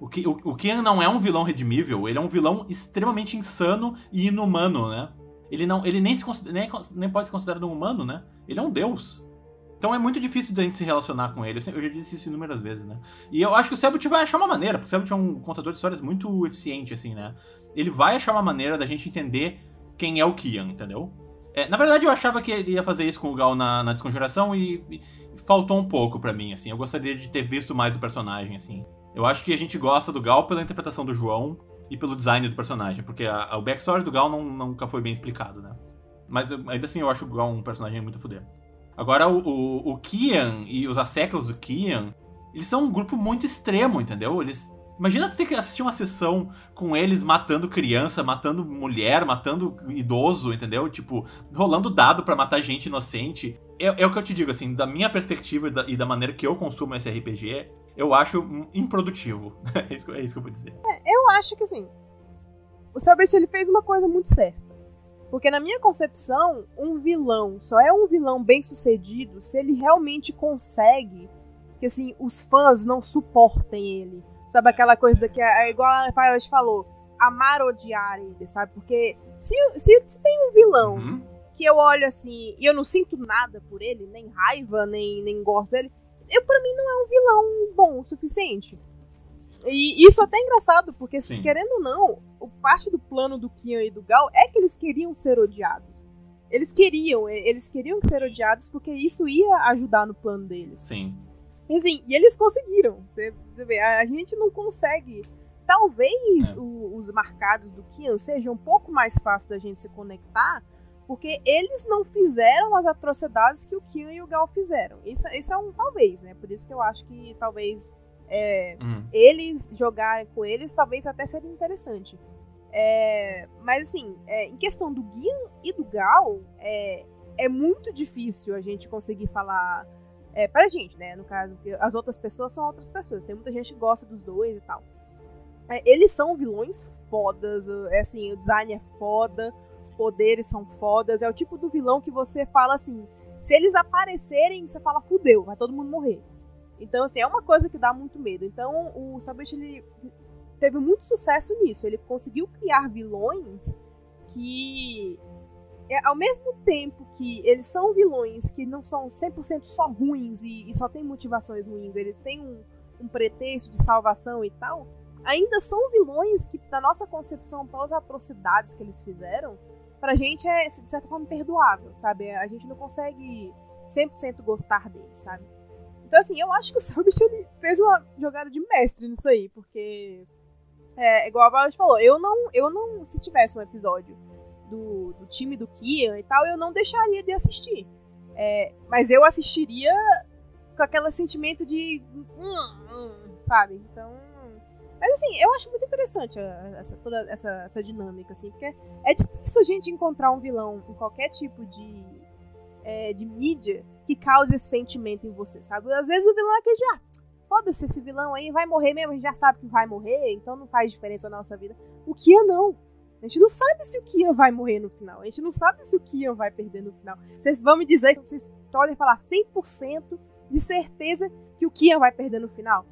O, o, o Kian não é um vilão redimível, ele é um vilão extremamente insano e inumano, né? Ele, não, ele nem, se, nem, nem pode ser considerado um humano, né? Ele é um deus. Então é muito difícil de a gente se relacionar com ele. Eu já disse isso inúmeras vezes, né? E eu acho que o Sebut vai achar uma maneira, porque o Sebut é um contador de histórias muito eficiente, assim, né? Ele vai achar uma maneira da gente entender quem é o Kian, entendeu? É, na verdade, eu achava que ele ia fazer isso com o Gal na, na desconjuração e, e faltou um pouco para mim, assim. Eu gostaria de ter visto mais do personagem, assim. Eu acho que a gente gosta do Gal pela interpretação do João e pelo design do personagem, porque a, a, o backstory do Gal não, nunca foi bem explicado, né? Mas ainda assim eu acho o Gal um personagem muito fuder. Agora, o, o, o Kian e os asseclas do Kian, eles são um grupo muito extremo, entendeu? Eles Imagina tu ter que assistir uma sessão com eles matando criança, matando mulher, matando idoso, entendeu? Tipo, rolando dado para matar gente inocente. É, é, o que eu te digo, assim, da minha perspectiva e da, e da, maneira que eu consumo esse RPG, eu acho improdutivo. é, isso, é isso que eu vou dizer. É, eu acho que, assim, o Selbert, ele fez uma coisa muito certa. Porque na minha concepção, um vilão só é um vilão bem sucedido se ele realmente consegue que, assim, os fãs não suportem ele Sabe aquela coisa que é, é igual a Violet falou, amar odiar ele, sabe? Porque se, se, se tem um vilão uhum. que eu olho assim e eu não sinto nada por ele, nem raiva, nem, nem gosto dele, eu, pra mim não é um vilão bom o suficiente. E isso é até engraçado, porque se querendo ou não, o parte do plano do Kian e do Gal é que eles queriam ser odiados. Eles queriam, eles queriam ser odiados porque isso ia ajudar no plano deles. Sim. E assim, e eles conseguiram. A gente não consegue. Talvez É. o- os marcados do Kian sejam um pouco mais fácil da gente se conectar, porque eles não fizeram as atrocidades que o Kian e o Gal fizeram. Isso, isso é um talvez, né? Por isso que eu acho que talvez é, Uhum. eles jogarem com eles talvez até seria interessante. É, mas assim, é, em questão do Guian e do Gal, é, é muito difícil a gente conseguir falar. É, pra gente, né? No caso, as outras pessoas são outras pessoas. Tem muita gente que gosta dos dois e tal. É, eles são vilões fodas. É assim, o design é foda, os poderes são fodas. É o tipo do vilão que você fala assim. Se eles aparecerem, você fala, fudeu, vai todo mundo morrer. Então, assim, é uma coisa que dá muito medo. Então, o Sabit, ele teve muito sucesso nisso. Ele conseguiu criar vilões que, é, ao mesmo tempo que eles são vilões que não são 100% só ruins e, e só tem motivações ruins, eles têm um, um pretexto de salvação e tal, ainda são vilões que, na nossa concepção, pelas atrocidades que eles fizeram, pra gente é, de certa forma, perdoável, sabe? A gente não consegue 100% gostar deles, sabe? Então, assim, eu acho que o Selbit fez uma jogada de mestre nisso aí, porque é igual a Violet falou, eu não, eu não, se tivesse um episódio do, do time do Kian e tal, eu não deixaria de assistir. É, mas eu assistiria com aquele sentimento de. hum, hum, sabe? Então. Mas assim, eu acho muito interessante essa, toda essa, essa dinâmica, assim, porque é difícil a gente encontrar um vilão em qualquer tipo de, é, de mídia que cause esse sentimento em você, sabe? Às vezes o vilão é que já. Foda-se, esse vilão aí vai morrer mesmo, a gente já sabe que vai morrer, então não faz diferença na nossa vida. O Kian não. A gente não sabe se o Kian vai morrer no final. A gente não sabe se o Kian vai perder no final. Vocês vão me dizer que vocês podem falar 100% de certeza que o Kian vai perder no final?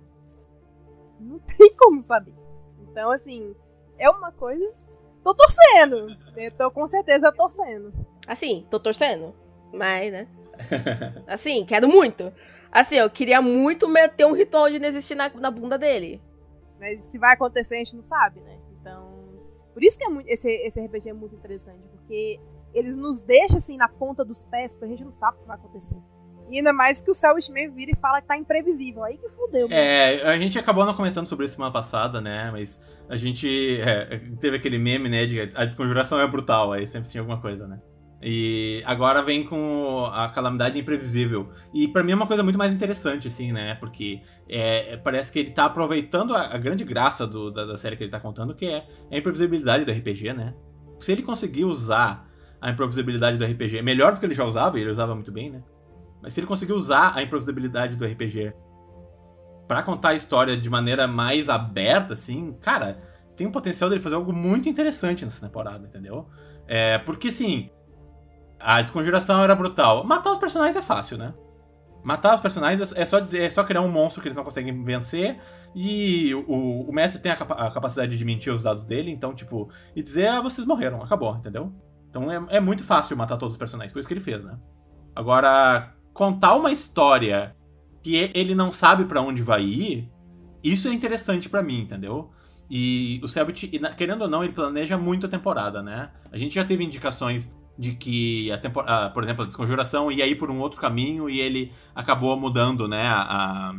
Não tem como saber. Então, assim, é uma coisa. Tô torcendo. Eu tô com certeza torcendo. Assim, tô torcendo. Mas, né? Assim, quero muito. Assim, eu queria muito meter um ritual de inexistir na, na bunda dele. Mas se vai acontecer, a gente não sabe, né? Por isso que é muito, esse, esse RPG é muito interessante. Porque eles nos deixam assim na ponta dos pés, porque a gente não sabe o que vai acontecer. E ainda mais que o meio vira e fala que tá imprevisível. Aí que fudeu. mano. É, a gente acabou não comentando sobre isso semana passada, né? Mas a gente é, teve aquele meme, né? De a desconjuração é brutal, aí sempre tinha alguma coisa, né? E agora vem com a calamidade imprevisível. E pra mim é uma coisa muito mais interessante, assim, né? Porque é, parece que ele tá aproveitando a, a grande graça do- da, da série que ele tá contando, que é a imprevisibilidade do RPG, né? Se ele conseguir usar a imprevisibilidade do RPG melhor do que ele já usava, e ele usava muito bem, né? Mas se ele conseguir usar a imprevisibilidade do RPG pra contar a história de maneira mais aberta, assim, cara, tem o potencial dele fazer algo muito interessante nessa temporada, entendeu? É, porque, assim, a desconjuração era brutal. Matar os personagens é fácil, né? Matar os personagens é só dizer, é só criar um monstro que eles não conseguem vencer. E o, o mestre tem a, capa- a capacidade de mentir os dados dele, então, tipo, e dizer, ah, vocês morreram, acabou, entendeu? Então é, é muito fácil matar todos os personagens, foi isso que ele fez, né? Agora, contar uma história que ele não sabe pra onde vai ir, isso é interessante pra mim, entendeu? E o Selbit, querendo ou não, ele planeja muito a temporada, né? A gente já teve indicações de que a temporada, por exemplo, a desconjuração ia ir por um outro caminho e ele acabou mudando, né, a, a-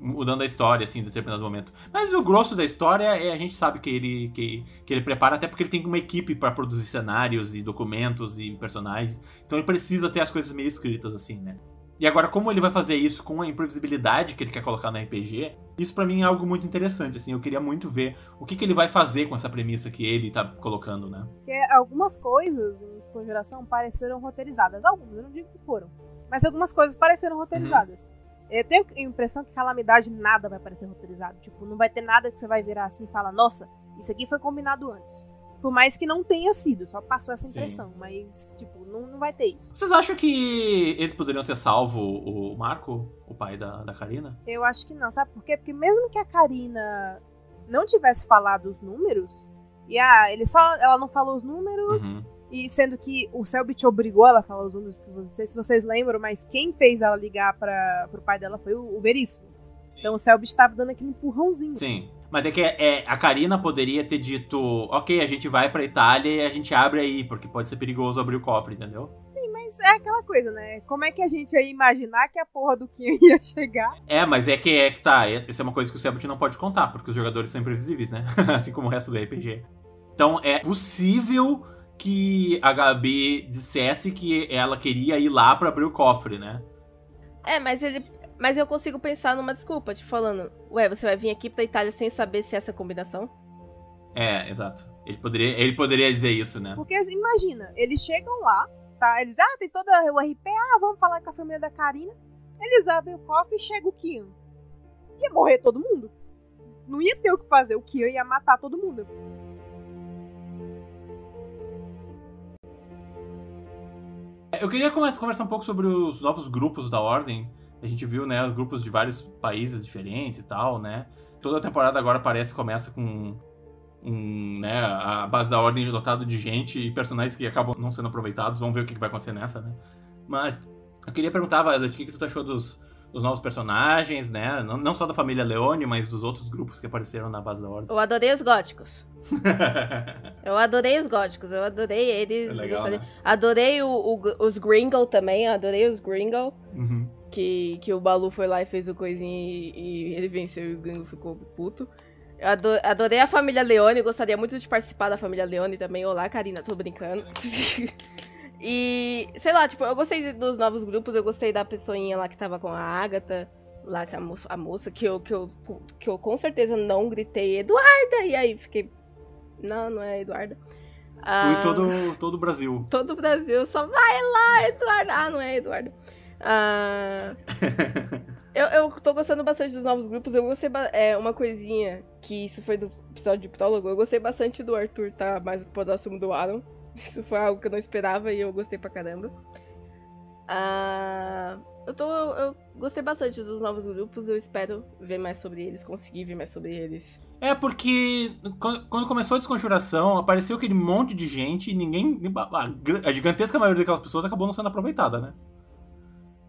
mudando a história assim em determinado momento. Mas o grosso da história é a gente sabe que ele que, que ele prepara até porque ele tem uma equipe pra produzir cenários e documentos e personagens. Então ele precisa ter as coisas meio escritas assim, né? E agora, como ele vai fazer isso com a imprevisibilidade que ele quer colocar no RPG, isso pra mim é algo muito interessante, assim. Eu queria muito ver o que, que ele vai fazer com essa premissa que ele tá colocando, né? Porque algumas coisas em Conjuração pareceram roteirizadas. Algumas, eu não digo que foram. Mas algumas coisas pareceram roteirizadas. Eu tenho a impressão que Calamidade nada vai parecer roteirizado. Tipo, não vai ter nada que você vai virar assim e falar, nossa, isso aqui foi combinado antes. Por mais que não tenha sido, só passou essa Sim. impressão. Mas, tipo, não, não vai ter isso. Vocês acham que eles poderiam ter salvo o Marco, o pai da, da Karina? Eu acho que não, sabe por quê? Porque mesmo que a Karina não tivesse falado os números, e ah, ele só. Ela não falou os números, Uhum. E sendo que o Selbit obrigou ela a falar os números, não sei se vocês lembram, mas quem fez ela ligar para pro pai dela foi o, o Veríssimo. Então o Selbit estava dando aquele empurrãozinho. Sim. Mas é que é, a Karina poderia ter dito, ok, a gente vai pra Itália e a gente abre aí, porque pode ser perigoso abrir o cofre, entendeu? Mas Mas é aquela coisa, né? Como é que a gente ia imaginar que a porra do Kian ia chegar? É, mas é que é que tá. Essa é uma coisa que o Sebut não pode contar, porque os jogadores são imprevisíveis, né? assim como o resto do RPG. Então é possível que a Gabi dissesse que ela queria ir lá para abrir o cofre, né? É, mas ele. Mas eu consigo pensar numa desculpa, tipo, falando, ué, você vai vir aqui pra Itália sem saber se é essa combinação? É, exato. Ele poderia, ele poderia dizer isso, né? Porque imagina, eles chegam lá, tá? Eles, ah, tem todo o RP, ah, vamos falar com a família da Karina. Eles abrem o cofre e chega o Kian. Ia morrer todo mundo. Não ia ter o que fazer, o Kian ia matar todo mundo. Eu queria conversar um pouco sobre os novos grupos da Ordem. A gente viu, né, grupos de vários países diferentes e tal, né? Toda a temporada agora parece começa com um, né, a base da Ordem lotada de gente e personagens que acabam não sendo aproveitados. Vamos ver o que vai acontecer nessa, né? Mas eu queria perguntar, Violet, o que, que tu achou dos, dos novos personagens, né? Não, não, só da família Leone, mas dos outros grupos que apareceram na base da Ordem. Eu adorei os góticos. eu adorei os góticos, eu adorei eles. É legal, né? Adorei o, o, os Gringo também, adorei os Gringo. Uhum. Que, que o Balu foi lá e fez o coisinho e, e ele venceu e o Gringo ficou puto. Eu adorei a família Leone, gostaria muito de participar da família Leone também. Olá, Karina, tô brincando. e, sei lá, tipo, eu gostei dos novos grupos, eu gostei da pessoinha lá que tava com a Agatha, lá a moça, a moça que, eu, que, eu, que eu com certeza não gritei Eduarda! E aí fiquei. Não, não é Eduarda. Ah, e todo, todo o Brasil. Todo o Brasil, só vai lá, Eduarda! Ah, não é Eduarda. Ah, eu, eu tô gostando bastante dos novos grupos. Eu gostei é uma coisinha que isso foi do episódio de Prólogo. Eu gostei bastante do Arthur tá mais próximo do Aaron. Isso foi algo que eu não esperava e eu gostei pra caramba. Ah, eu tô. Eu gostei bastante dos novos grupos. Eu espero ver mais sobre eles, conseguir ver mais sobre eles. É, porque quando começou a desconjuração, apareceu aquele monte de gente e ninguém. A gigantesca maioria daquelas pessoas acabou não sendo aproveitada, né?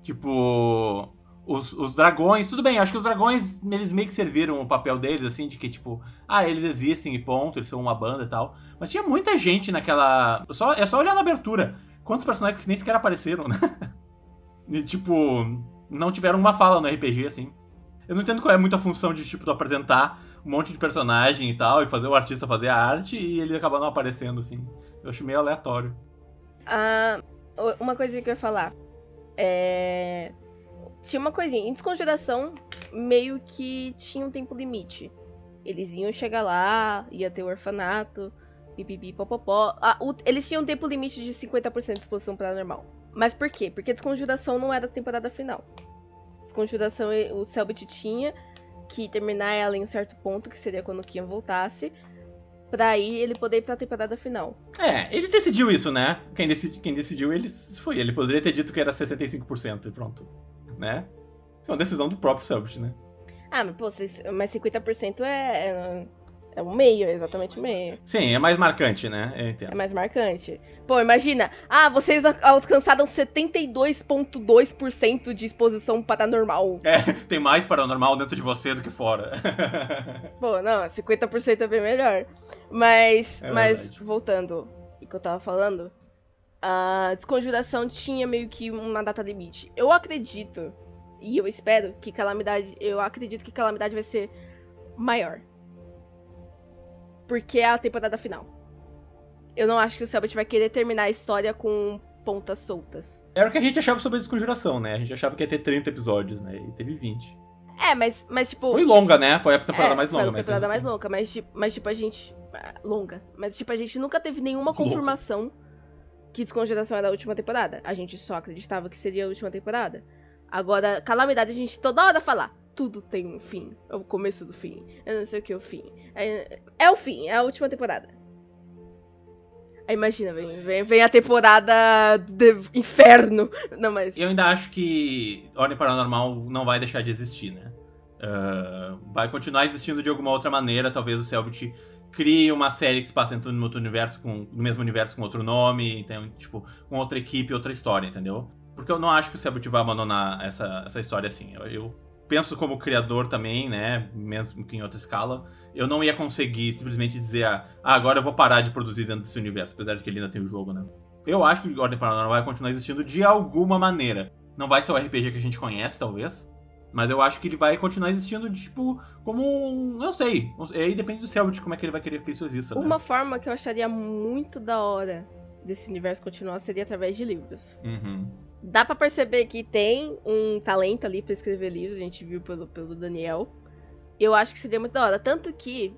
Tipo. Os, os, dragões, tudo bem, acho que os dragões, eles meio que serviram o papel deles, assim, de que, tipo, ah, eles existem e ponto, eles são uma banda e tal. Mas tinha muita gente naquela. Só, é só olhar na abertura. Quantos personagens que nem sequer apareceram, né? E, tipo, não tiveram uma fala no RPG, assim. Eu não entendo qual é muito a função de, tipo, apresentar um monte de personagem e tal, e fazer o artista fazer a arte e ele acabar não aparecendo, assim. Eu acho meio aleatório. Ah, uma coisa que eu ia falar. É... Tinha uma coisinha. Em desconjuração, meio que tinha um tempo limite. Eles iam chegar lá, ia ter o orfanato, pipipi, popopó. Ah, o... Eles tinham um tempo limite de 50% de exposição paranormal. Mas por quê? Porque desconjuração não era a temporada final. Desconjuração o Selbit tinha que terminar ela em um certo ponto, que seria quando o Kian voltasse pra aí ele poder ir pra temporada final. É, ele decidiu isso, né? Quem, decidi, quem decidiu ele foi. Ele poderia ter dito que era 65% e pronto. Né? Isso é uma decisão do próprio Selbit, né? Ah, mas, pô, mas 50% é, é é o meio, é exatamente meio. Sim, é mais marcante, né? Eu entendo. É mais marcante. Pô, imagina. Ah, vocês alcançaram 72,2% de exposição paranormal. É, tem mais paranormal dentro de você do que fora. Pô, não, 50% é bem melhor. Mas, é mas voltando o que eu tava falando, a desconjuração tinha meio que uma data limite. Eu acredito, e eu espero que Calamidade. Eu acredito que Calamidade vai ser maior porque é a temporada final. Eu não acho que o Selbit vai querer terminar a história com pontas soltas. Era o que a gente achava sobre a desconjuração, né? A gente achava que ia ter 30 episódios, né? E teve 20. É, mas, mas tipo. Foi longa, né? Foi a temporada é, mais longa, Foi a temporada mais assim. longa, mas, mas tipo, a gente. É, longa. Mas, tipo, a gente nunca teve nenhuma confirmação que descongelação era a última temporada. A gente só acreditava que seria a última temporada. Agora, calamidade, a gente toda hora falar tudo tem um fim. É o começo do fim. Eu não sei o que é o fim. É, é o fim, é a última temporada. Aí imagina, vem, vem, vem a temporada de inferno. Não, mas. Eu ainda acho que Ordem Paranormal não vai deixar de existir, né? Uh, vai continuar existindo de alguma outra maneira. Talvez o Selbit crie uma série que se passa do outro universo, com, no mesmo universo com outro nome, então, tipo, com outra equipe, outra história, entendeu? Porque eu não acho que o Selbit vai abandonar essa, essa história assim. Eu, eu penso como criador também, né? Mesmo que em outra escala, eu não ia conseguir simplesmente dizer, ah, agora eu vou parar de produzir dentro desse universo, apesar de que ele ainda tem o jogo, né? eu acho que Ordem Paranormal vai continuar existindo de alguma maneira. Não vai ser o RPG que a gente conhece, talvez. Mas eu acho que ele vai continuar existindo, tipo, como um. Não sei. Aí depende do Selbit como é que ele vai querer que isso exista. Né? Uma forma que eu acharia muito da hora desse universo continuar seria através de livros. Uhum. Dá para perceber que tem um talento ali para escrever livros, a gente viu pelo, pelo Daniel. Eu acho que seria muito da hora. Tanto que.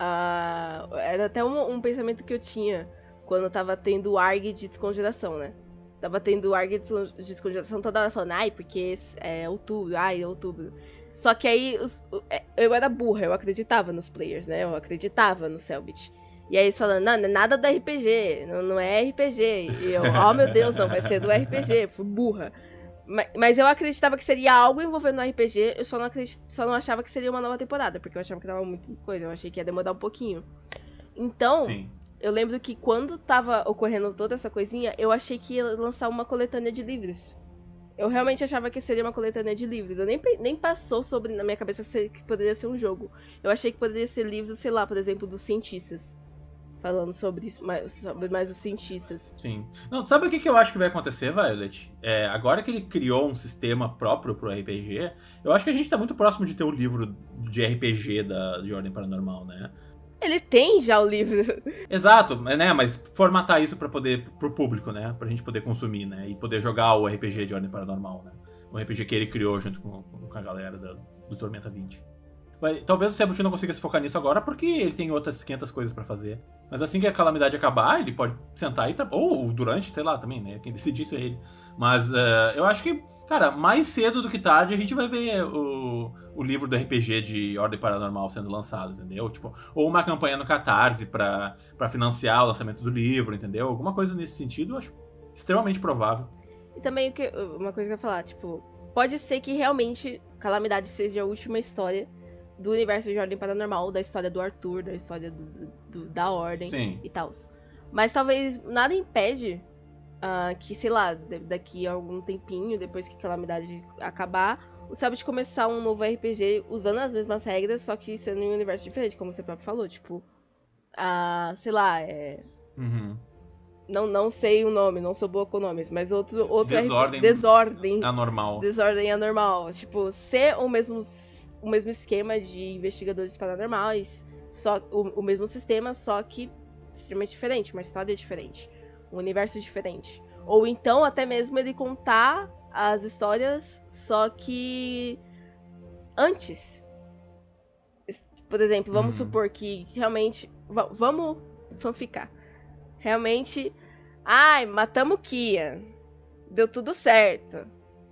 Uh, era até um, um pensamento que eu tinha quando tava tendo o ARG de descongelação, né? Tava tendo ARG de descongelação toda hora falando, ai, porque é outubro, ai, é outubro. Só que aí os, é, eu era burra, eu acreditava nos players, né? Eu acreditava no Selbit. E aí eles falando, não, é nada do RPG, não, não é RPG. E eu, oh meu Deus, não, vai ser do RPG, fui burra. Mas, mas eu acreditava que seria algo envolvendo o RPG, eu só não, acredit, só não achava que seria uma nova temporada, porque eu achava que tava muito coisa, eu achei que ia demorar um pouquinho. Então, Sim eu lembro que quando tava ocorrendo toda essa coisinha, eu achei que ia lançar uma coletânea de livros. Eu realmente achava que seria uma coletânea de livros. Eu nem, nem passou sobre na minha cabeça que poderia ser um jogo. Eu achei que poderia ser livros, sei lá, por exemplo, dos cientistas. Falando sobre, mais, sobre mais os cientistas. Sim. Não, sabe o que, que eu acho que vai acontecer, Violet? É, agora que ele criou um sistema próprio pro RPG, eu acho que a gente tá muito próximo de ter o livro de RPG da, de Ordem Paranormal, né? Ele tem já o livro. Exato, né? Mas formatar isso para poder pro público, né? Pra gente poder consumir, né? E poder jogar o RPG de Ordem Paranormal, né? O RPG que ele criou junto com, com a galera do, do Tormenta 20. Mas, talvez o Sebut não consiga se focar nisso agora porque ele tem outras 500 coisas para fazer. Mas assim que a calamidade acabar, ele pode sentar e. Tá, ou durante, sei lá, também, né? Quem decide isso é ele. Mas uh, eu acho que, cara, mais cedo do que tarde a gente vai ver o, o livro do RPG de Ordem Paranormal sendo lançado, entendeu? Tipo, ou uma campanha no Catarse para financiar o lançamento do livro, entendeu? Alguma coisa nesse sentido, eu acho extremamente provável. E também uma coisa que eu ia falar, tipo, pode ser que realmente Calamidade seja a última história do universo de Ordem Paranormal, da história do Arthur, da história do, do, da Ordem Sim. e tal. Mas talvez nada impede uh, que, sei lá, daqui a algum tempinho, depois que a calamidade acabar, o Sabbath começar um novo RPG usando as mesmas regras, só que sendo em um universo diferente, como você próprio falou. Tipo, uh, sei lá, é. Uhum. Não, não sei o nome, não sou boa com nomes, mas outro. outro Desordem. RPG, desordem. Anormal. Desordem anormal. Tipo, ser o mesmo, o mesmo esquema de investigadores paranormais, só o, o mesmo sistema, só que extremamente diferente, uma história diferente um universo diferente. Ou então até mesmo ele contar as histórias, só que antes. Por exemplo, vamos uhum. supor que realmente. Vamos fanficar. Realmente. Ai, matamos Kia. Deu tudo certo.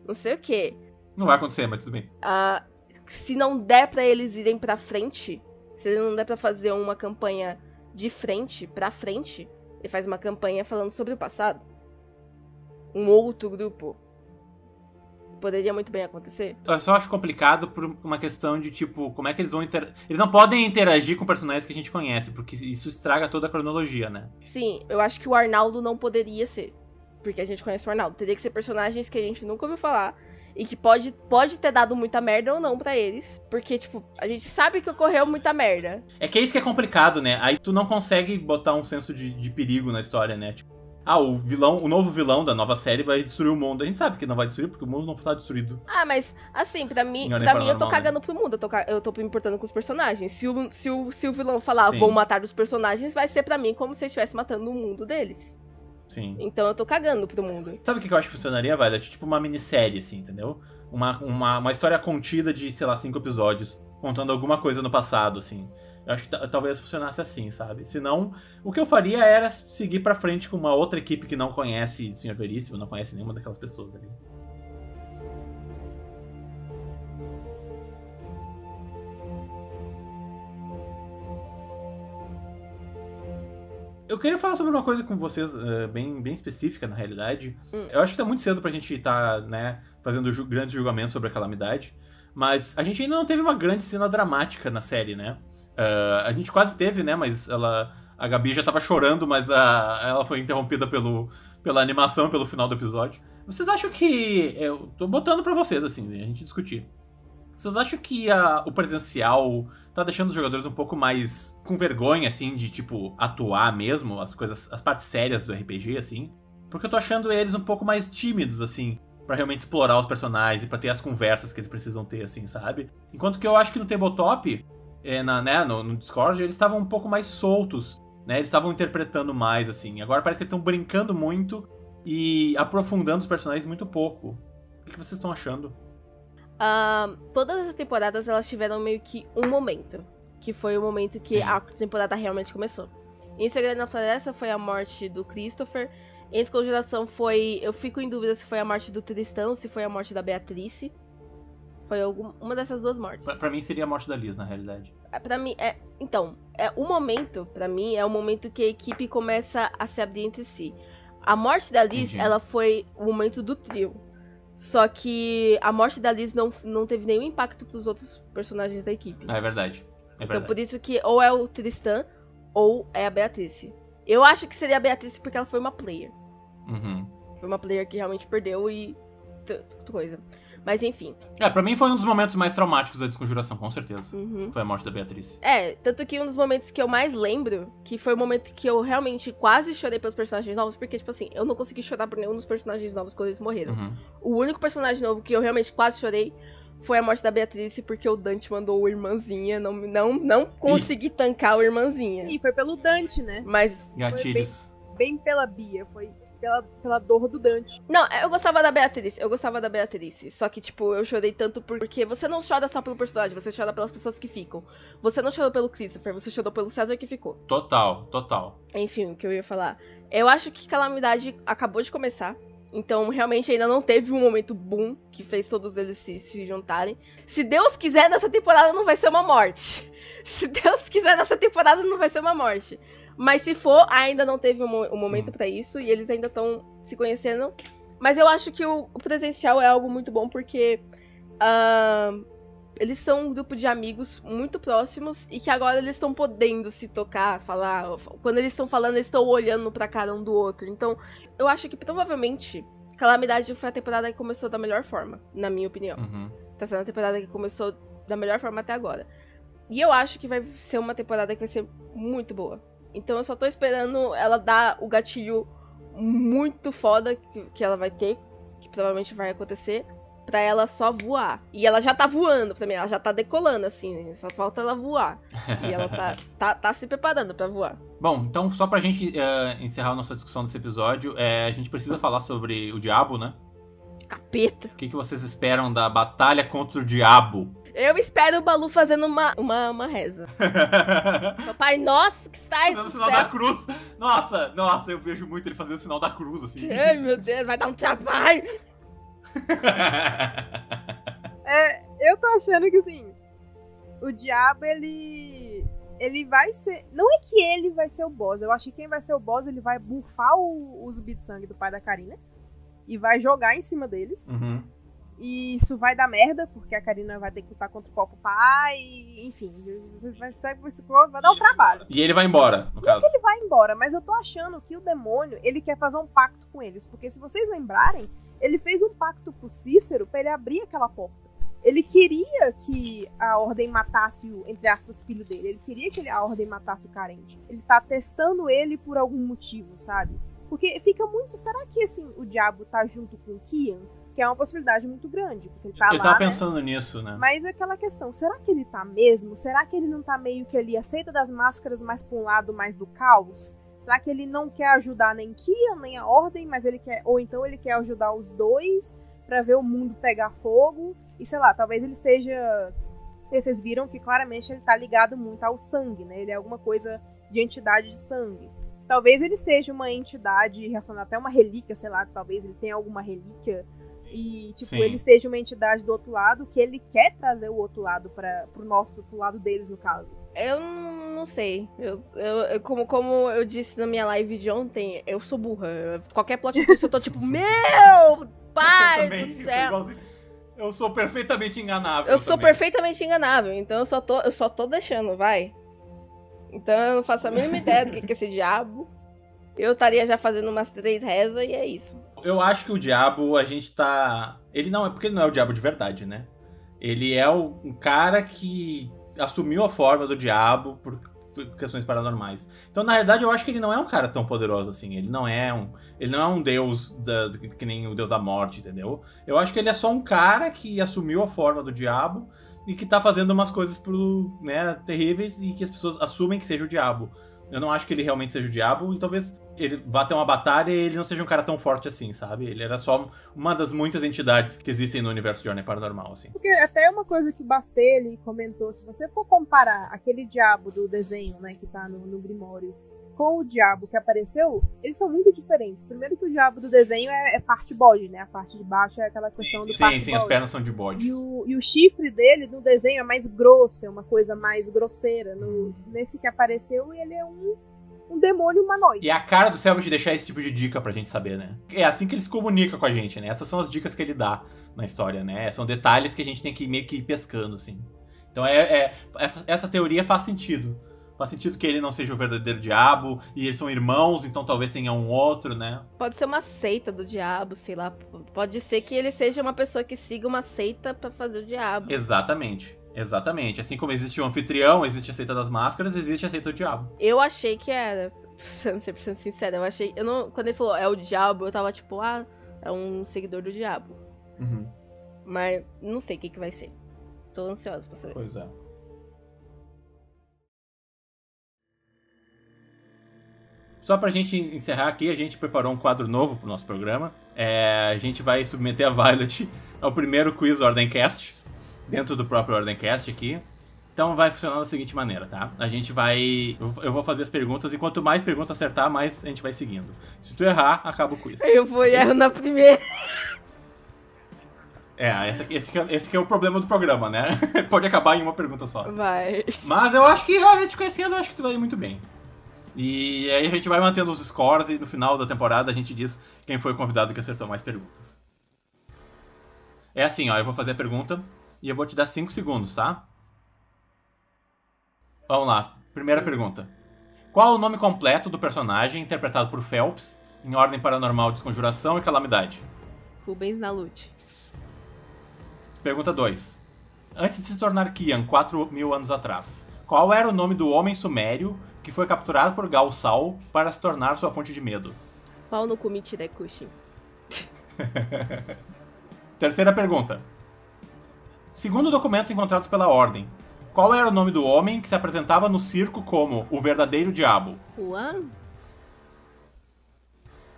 Não sei o que. Não vai acontecer, mas tudo bem. Ah, se não der para eles irem pra frente, se não der para fazer uma campanha de frente, pra frente, ele faz uma campanha falando sobre o passado. Um outro grupo. Poderia muito bem acontecer. Eu só acho complicado por uma questão de, tipo, como é que eles vão interagir. Eles não podem interagir com personagens que a gente conhece, porque isso estraga toda a cronologia, né? Sim, eu acho que o Arnaldo não poderia ser. Porque a gente conhece o Arnaldo. Teria que ser personagens que a gente nunca ouviu falar e que pode, pode ter dado muita merda ou não para eles. Porque, tipo, a gente sabe que ocorreu muita merda. É que é isso que é complicado, né? Aí tu não consegue botar um senso de, de perigo na história, né? Tipo, ah, o vilão, o novo vilão da nova série vai destruir o mundo. A gente sabe que não vai destruir, porque o mundo não tá destruído. Ah, mas, assim, pra mim, pra mim eu tô cagando né? pro mundo. Eu tô, eu tô me importando com os personagens. Se o, se o, se o vilão falar, Sim. vou matar os personagens, vai ser para mim como se estivesse matando o mundo deles. Sim. Então eu tô cagando pro mundo. Sabe o que eu acho que funcionaria, velho? Tipo uma minissérie, assim, entendeu? Uma, uma, uma história contida de, sei lá, cinco episódios, contando alguma coisa no passado, assim. Eu acho que talvez funcionasse assim, sabe? Senão, o que eu faria era seguir pra frente com uma outra equipe que não conhece o Sr. Veríssimo, não conhece nenhuma daquelas pessoas ali. Eu queria falar sobre uma coisa com vocês uh, bem, bem específica, na realidade. Hum. Eu acho que tá muito cedo pra gente estar, tá, né, fazendo ju grandes julgamentos sobre a calamidade. Mas a gente ainda não teve uma grande cena dramática na série, né? Uh, a gente quase teve, né? Mas ela. A Gabi já tava chorando, mas a, ela foi interrompida pelo, pela animação, pelo final do episódio. Vocês acham que. Eu tô botando pra vocês, assim, a gente discutir. Vocês acham que a, o presencial tá deixando os jogadores um pouco mais com vergonha, assim, de, tipo, atuar mesmo, as coisas, as partes sérias do RPG, assim? Porque eu tô achando eles um pouco mais tímidos, assim, para realmente explorar os personagens e pra ter as conversas que eles precisam ter, assim, sabe? Enquanto que eu acho que no tabletop, é, na, né, no, no Discord, eles estavam um pouco mais soltos, né? Eles estavam interpretando mais, assim. Agora parece que eles estão brincando muito e aprofundando os personagens muito pouco. O que vocês estão achando? Uh, todas as temporadas elas tiveram meio que um momento. Que foi o momento que Sim. a temporada realmente começou. Em Segredo na Floresta foi a morte do Christopher. Em Desconjuração foi. Eu fico em dúvida se foi a morte do Tristão ou se foi a morte da Beatrice. Foi alguma, uma dessas duas mortes. Pra, pra, mim seria a morte da Liz, na realidade. É, pra mim, é. Então, é o momento, para mim, é o momento que a equipe começa a se abrir entre si. A morte da Liz, Entendi. ela foi o momento do trio. Só que a morte da Liz não, não teve nenhum impacto pros outros personagens da equipe. É verdade. É então, verdade. por isso que ou é o Tristan ou é a Beatrice. Eu acho que seria a Beatrice porque ela foi uma player. Uhum. Foi uma player que realmente perdeu e. coisa. Mas enfim. É, pra mim foi um dos momentos mais traumáticos da desconjuração, com certeza. Uhum. Foi a morte da Beatriz. É, tanto que um dos momentos que eu mais lembro, que foi o momento que eu realmente quase chorei pelos personagens novos, porque, tipo assim, eu não consegui chorar por nenhum dos personagens novos quando eles morreram. Uhum. O único personagem novo que eu realmente quase chorei foi a morte da Beatriz, porque o Dante mandou o irmãzinha, não, não, não consegui tancar o irmãzinha. Sim, foi pelo Dante, né? Mas. Gatilhos. Bem, bem pela Bia, foi pela, pela dor do Dante. Não, eu gostava da Beatriz, eu gostava da Beatriz. Só que, tipo, eu chorei tanto porque você não chora só pelo personagem, você chora pelas pessoas que ficam. Você não chorou pelo Christopher, você chorou pelo César que ficou. Total, total. Enfim, o que eu ia falar. Eu acho que Calamidade acabou de começar. Então, realmente, ainda não teve um momento boom que fez todos eles se, se juntarem. Se Deus quiser, nessa temporada não vai ser uma morte. Se Deus quiser, nessa temporada não vai ser uma morte. Mas se for, ainda não teve um, um momento para isso e eles ainda estão se conhecendo. Mas eu acho que o, o presencial é algo muito bom porque uh, eles são um grupo de amigos muito próximos e que agora eles estão podendo se tocar, falar. Quando eles estão falando, eles estão olhando pra cara um do outro. Então, eu acho que provavelmente Calamidade foi a temporada que começou da melhor forma, na minha opinião. Uhum. Tá sendo a temporada que começou da melhor forma até agora. E eu acho que vai ser uma temporada que vai ser muito boa. Então eu só tô esperando ela dar o gatilho muito foda que, que ela vai ter, que provavelmente vai acontecer, pra ela só voar. E ela já tá voando pra mim, ela já tá decolando, assim, só falta ela voar. E ela tá, tá, tá se preparando pra voar. Bom, então só pra gente uh, encerrar a nossa discussão desse episódio, é, a gente precisa falar sobre o diabo, né? Capeta. O que, que vocês esperam da batalha contra o diabo? Eu espero o Balu fazendo uma, uma, uma reza. Pai nosso que está Fazendo o sinal da cruz. Nossa, nossa, eu vejo muito ele fazendo o sinal da cruz, assim. Ai, meu Deus, vai dar um trabalho. é, eu tô achando que, assim, o diabo, ele... Ele vai ser... Não é que ele vai ser o boss. Eu acho que quem vai ser o boss, ele vai bufar o, o zumbi de sangue do pai da Karina. E vai jogar em cima deles. Uhum. E isso vai dar merda, porque a Karina vai ter que lutar contra o Popo Pai, enfim, vai, vai, vai dar um trabalho. E ele vai embora, no Não caso. É ele vai embora, mas eu tô achando que o demônio, ele quer fazer um pacto com eles, porque se vocês lembrarem, ele fez um pacto pro Cícero para ele abrir aquela porta. Ele queria que a ordem matasse o, entre aspas, filho dele. Ele queria que a ordem matasse o carente. Ele tá testando ele por algum motivo, sabe? Porque fica muito. Será que assim o diabo tá junto com o Kian? Que é uma possibilidade muito grande, porque ele tá Eu lá, tava né? pensando né? nisso, né? Mas é aquela questão, será que ele tá mesmo? Será que ele não tá meio que ali aceita das máscaras mais pra um lado mais do caos? Será que ele não quer ajudar nem Kia, nem a Ordem, mas ele quer. Ou então ele quer ajudar os dois para ver o mundo pegar fogo? E sei lá, talvez ele seja. Vocês viram que claramente ele tá ligado muito ao sangue, né? Ele é alguma coisa de entidade de sangue. Talvez ele seja uma entidade relacionada até uma relíquia, sei lá, talvez ele tenha alguma relíquia e, tipo, Sim. ele seja uma entidade do outro lado que ele quer trazer o outro lado para pro nosso pro lado deles, no caso. Eu não sei. Eu, eu, eu, como, como eu disse na minha live de ontem, eu sou burra. Qualquer plot twist eu tô tipo, meu pai do céu. Eu sou perfeitamente enganável. Eu sou perfeitamente enganável, então eu só tô, eu só tô deixando, vai. Então eu não faço a mínima ideia do que é esse diabo. Eu estaria já fazendo umas três rezas e é isso. Eu acho que o diabo, a gente tá. Ele não é. Porque ele não é o diabo de verdade, né? Ele é o, um cara que assumiu a forma do diabo por questões paranormais. Então, na realidade, eu acho que ele não é um cara tão poderoso assim. Ele não é um, ele não é um deus da, que nem o deus da morte, entendeu? Eu acho que ele é só um cara que assumiu a forma do diabo e que tá fazendo umas coisas pro, né, terríveis e que as pessoas assumem que seja o diabo. Eu não acho que ele realmente seja o diabo, e talvez ele vá ter uma batalha e ele não seja um cara tão forte assim, sabe? Ele era só uma das muitas entidades que existem no universo de Ordem Paranormal, assim. Porque até uma coisa que Bastelli comentou, se você for comparar aquele diabo do desenho, né, que tá no, no Grimório, com o diabo que apareceu, eles são muito diferentes. Primeiro que o diabo do desenho é, é parte bode, né? A parte de baixo é aquela questão sim, do Sim, sim, as pernas são de bode. E o, e o chifre dele no desenho é mais grosso, é uma coisa mais grosseira. No, nesse que apareceu, ele é um, um demônio humanoide. E a cara do Selbit deixar esse tipo de dica pra gente saber, né? É assim que ele se comunica com a gente, né? Essas são as dicas que ele dá na história, né? São detalhes que a gente tem que meio que ir pescando, assim. Então é, é essa, essa teoria faz sentido. Faz sentido que ele não seja o verdadeiro diabo, e eles são irmãos, então talvez tenha um outro, né? Pode ser uma seita do diabo, sei lá. Pode ser que ele seja uma pessoa que siga uma seita pra fazer o diabo. Exatamente. Exatamente. Assim como existe o anfitrião, existe a seita das máscaras, existe a seita do diabo. Eu achei que era. Sendo 100% sincera, eu achei. Eu não, quando ele falou é o diabo, eu tava tipo, ah, é um seguidor do diabo. Uhum. Mas não sei o que, que vai ser. Tô ansiosa pra saber. Pois é. Só pra gente encerrar aqui, a gente preparou um quadro novo pro nosso programa. É, a gente vai submeter a Violet ao primeiro quiz Ordencast, dentro do próprio Ordencast aqui. Então vai funcionar da seguinte maneira, tá? A gente vai. Eu vou fazer as perguntas e quanto mais perguntas acertar, mais a gente vai seguindo. Se tu errar, acaba o quiz. Eu vou e erro na primeira. É, esse, esse, que é, esse que é o problema do programa, né? Pode acabar em uma pergunta só. Vai. Mas eu acho que, olha, te conhecendo, eu acho que tu vai ir muito bem. E aí a gente vai mantendo os scores e no final da temporada a gente diz quem foi o convidado que acertou mais perguntas. É assim, ó, eu vou fazer a pergunta e eu vou te dar 5 segundos, tá? Vamos lá. Primeira pergunta. Qual o nome completo do personagem interpretado por Phelps em Ordem Paranormal, Desconjuração e Calamidade? Rubens Nalute. Pergunta 2. Antes de se tornar Kian 4 mil anos atrás, qual era o nome do homem sumério que foi capturado por Gal Sal para se tornar sua fonte de medo? Pau no Kumite Dekushi. Terceira pergunta. Segundo documentos encontrados pela Ordem, qual era o nome do homem que se apresentava no circo como o verdadeiro diabo? Juan?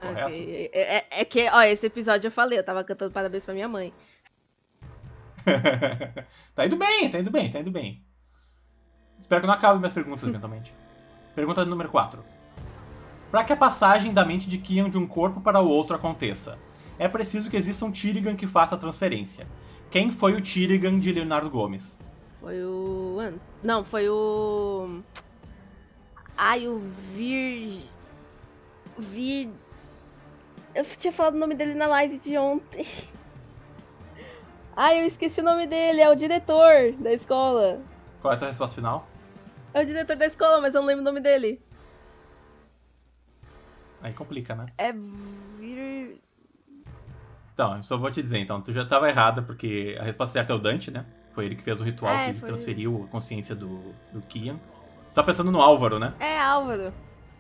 Correto. Ok. É, é- é que, ó, esse episódio eu falei, eu tava cantando parabéns pra minha mãe. tá indo bem, tá indo bem, tá indo bem. Espero que não acabe minhas perguntas eventualmente. Pergunta número 4. Para que a passagem da mente de Kian de um corpo para o outro aconteça, é preciso que exista um Tirigan que faça a transferência. Quem foi o Tirigan de Leonardo Gomes? Foi o. Não, foi o. Ai, o Vir. Vir. Eu tinha falado o nome dele na live de ontem. Ai, eu esqueci o nome dele, é o diretor da escola. Qual é a tua resposta final? É o diretor da escola, mas eu não lembro o nome dele. Aí complica, né? É. Então, eu só vou te dizer, então, tu já estava errada, porque a resposta certa é o Dante, né? Foi ele que fez o ritual É, que foi transferiu a consciência do, do Kian. Tu tá pensando no Álvaro, né? É Álvaro.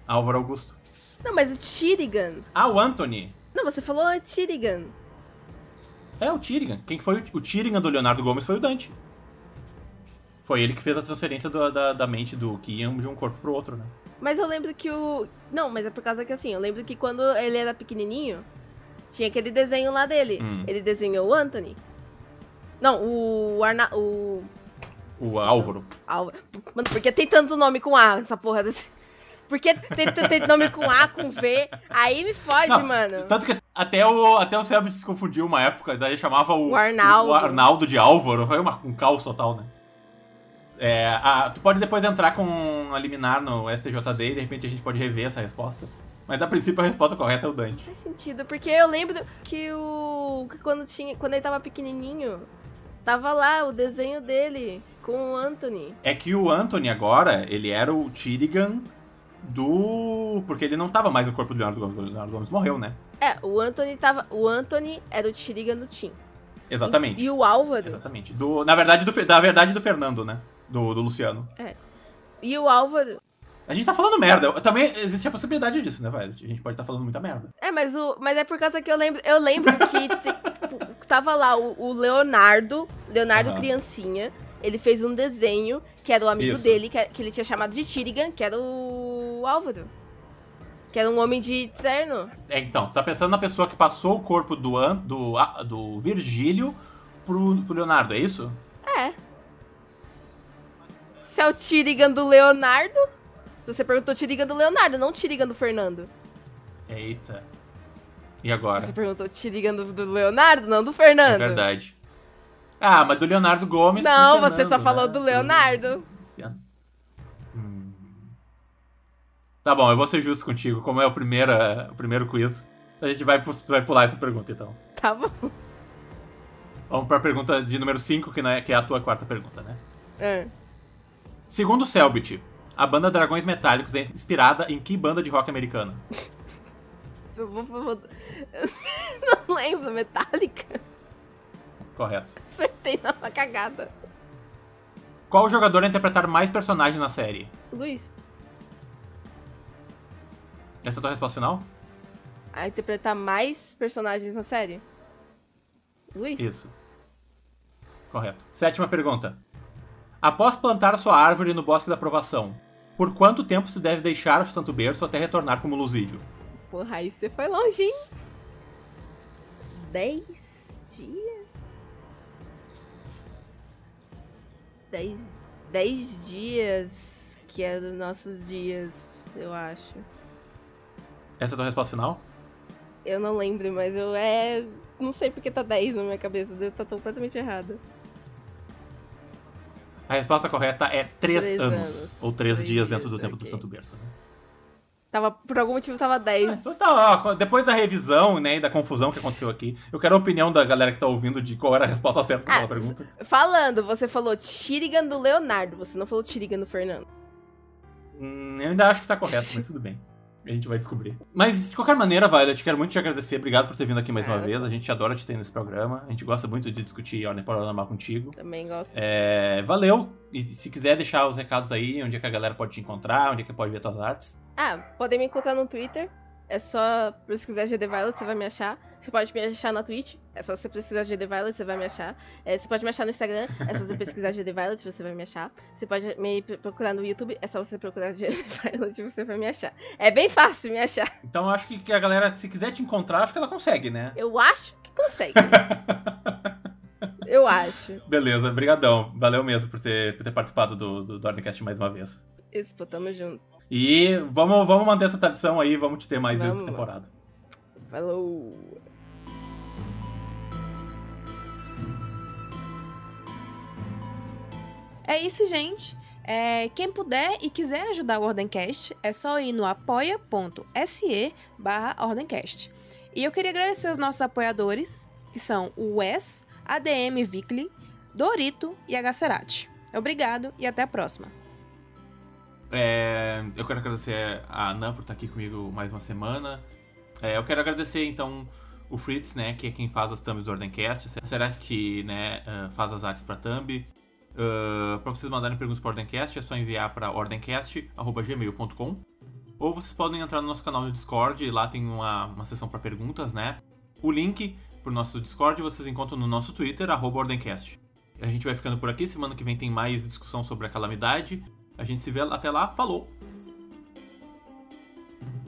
Álvaro Augusto. Não, mas o Tirigan. Ah, o Anthony. Não, você falou Tirigan. É, o Tirigan. Quem que foi o, o Tirigan do Leonardo Gomes foi o Dante. Foi ele que fez a transferência do- da, da mente do Kian de um corpo pro outro, né? Mas eu lembro que o. Não, mas é por causa que assim, eu lembro que quando ele era pequenininho, tinha aquele desenho lá dele. Hum. Ele desenhou o Anthony. Não, o Arna... o O Álvaro. Álvaro. Mano, por que tem tanto nome com A, essa porra desse... Por que tem, tem, tem nome com A, com V? Aí me fode, Não, mano. Tanto que até o, até o Selbit se confundiu uma época, daí chamava o, O Arnaldo. o Arnaldo de Álvaro. Foi uma, um caos total, né? É, a- tu pode depois entrar com a liminar no STJD e de repente a gente pode rever essa resposta. Mas a princípio a resposta correta é o Dante. Faz sentido, porque eu lembro que o. que quando, tinha, quando ele tava pequenininho, tava lá o desenho dele com o Anthony. É que o Anthony agora, ele era o Tirigan do. Porque ele não tava mais no corpo do Leonardo Gomes. O Leonardo Gomes morreu, né? É, o Anthony tava. O Anthony era o Tirigan do Tim. Exatamente. E o Álvaro. Exatamente. Do, na verdade, do, da verdade do Fernando, né? Do, do Luciano. E o Álvaro. A gente tá falando merda. Também existe a possibilidade disso, né, velho? A gente pode estar tá falando muita merda. É, mas, o, mas é por causa que eu lembro. Eu lembro que te, tava lá o, o Leonardo, Leonardo uhum. Criancinha. Ele fez um desenho que era o amigo Isso. dele, que, que ele tinha chamado de Tirigan, que era o Álvaro. Que era um homem de terno. É, então, tu tá pensando na pessoa que passou o corpo do, do, do Virgílio pro, pro Leonardo, é isso? É. Se é o Tirigan do Leonardo, você perguntou Tirigan do Leonardo, não Tirigan do Fernando. Eita. E agora? Você perguntou Tirigan do, do Leonardo, não do Fernando. É verdade. Ah, mas do Leonardo Gomes. Não, Fernando, você só né? falou do Leonardo. Hum. Tá bom, eu vou ser justo contigo. Como é o primeiro, o primeiro quiz, a gente vai, vai pular essa pergunta então. Tá bom. Vamos pra pergunta de número 5, que, é, que é a tua quarta pergunta, né? É. Segundo Selbit, a banda Dragões Metálicos é inspirada em que banda de rock americana? Eu não lembro, Metallica? Correto. Acertei na cagada. Qual jogador a interpretar mais personagens na série? Luiz. Essa é a tua resposta final? A interpretar mais personagens na série? Luiz. Isso. Correto. Sétima pergunta. Após plantar sua árvore no Bosque da Aprovação, por quanto tempo se deve deixar o Santo Berço até retornar como Lusídio? Porra, aí você foi longe, hein? Dez dias? Dez, dez dias que é dos nossos dias, eu acho. Essa é a tua resposta final? Eu não lembro, mas eu é. Não sei porque tá 10 na minha cabeça, deve estar tá completamente errada. A resposta correta é 3 anos, anos, Ou 3 dias dentro do tempo okay. do Santo Berço. Né? Tava, por algum motivo tava 10. Ah, então tá, ó, depois da revisão, né, e da confusão que aconteceu aqui, eu quero a opinião da galera que tá ouvindo de qual era a resposta certa pra ah, pergunta. Falando, você falou Tirigan do Leonardo, você não falou Tirigan do Fernando. Hum, eu ainda acho que tá correto, mas tudo bem. A gente vai descobrir. Mas, de qualquer maneira, Violet, quero muito te agradecer. Obrigado por ter vindo aqui mais uma vez. A gente adora te ter nesse programa. A gente gosta muito de discutir Ordem Paranormal contigo. Também gosto. É, valeu. E se quiser deixar os recados aí, onde é que a galera pode te encontrar, onde é que pode ver tuas artes. Ah, podem me encontrar no Twitter, é só pesquisar GD Violet, você vai me achar. Você pode me achar na Twitch, é só você pesquisar GD Violet, você vai me achar. É, você pode me achar no Instagram, é só você pesquisar GD Violet, você vai me achar. Você pode me procurar no YouTube, é só você procurar GD Violet, você vai me achar. É bem fácil me achar. Então eu acho que a galera, se quiser te encontrar, acho que ela consegue, né? Eu acho que consegue. eu acho. Beleza, brigadão. Valeu mesmo por ter, por ter participado do, do, do Ordecast mais uma vez. Isso, pô, tamo junto. E vamos, vamos manter essa tradição aí, vamos te ter mais vamos. vezes por temporada. Falou! É isso, gente. É, quem puder e quiser ajudar o Ordencast, é só ir no apoia.se barra Ordencast. E eu queria agradecer os nossos apoiadores, que são o Wes, ADM Vicli, Dorito e a Gacerati. Obrigado e até a próxima. É, eu quero agradecer a Ana por estar aqui comigo mais uma semana. É, eu quero agradecer, então, o Fritz, né, que é quem faz as thumbs do Ordencast. Será que né, uh, faz as artes para thumb. Uh, para vocês mandarem perguntas para o Ordencast, é só enviar para ordencast.gmail.com ou vocês podem entrar no nosso canal no Discord, lá tem uma, uma seção para perguntas, né? O link para o nosso Discord vocês encontram no nosso Twitter, Ordencast. A gente vai ficando por aqui, semana que vem tem mais discussão sobre a calamidade. A gente se vê até lá, falou!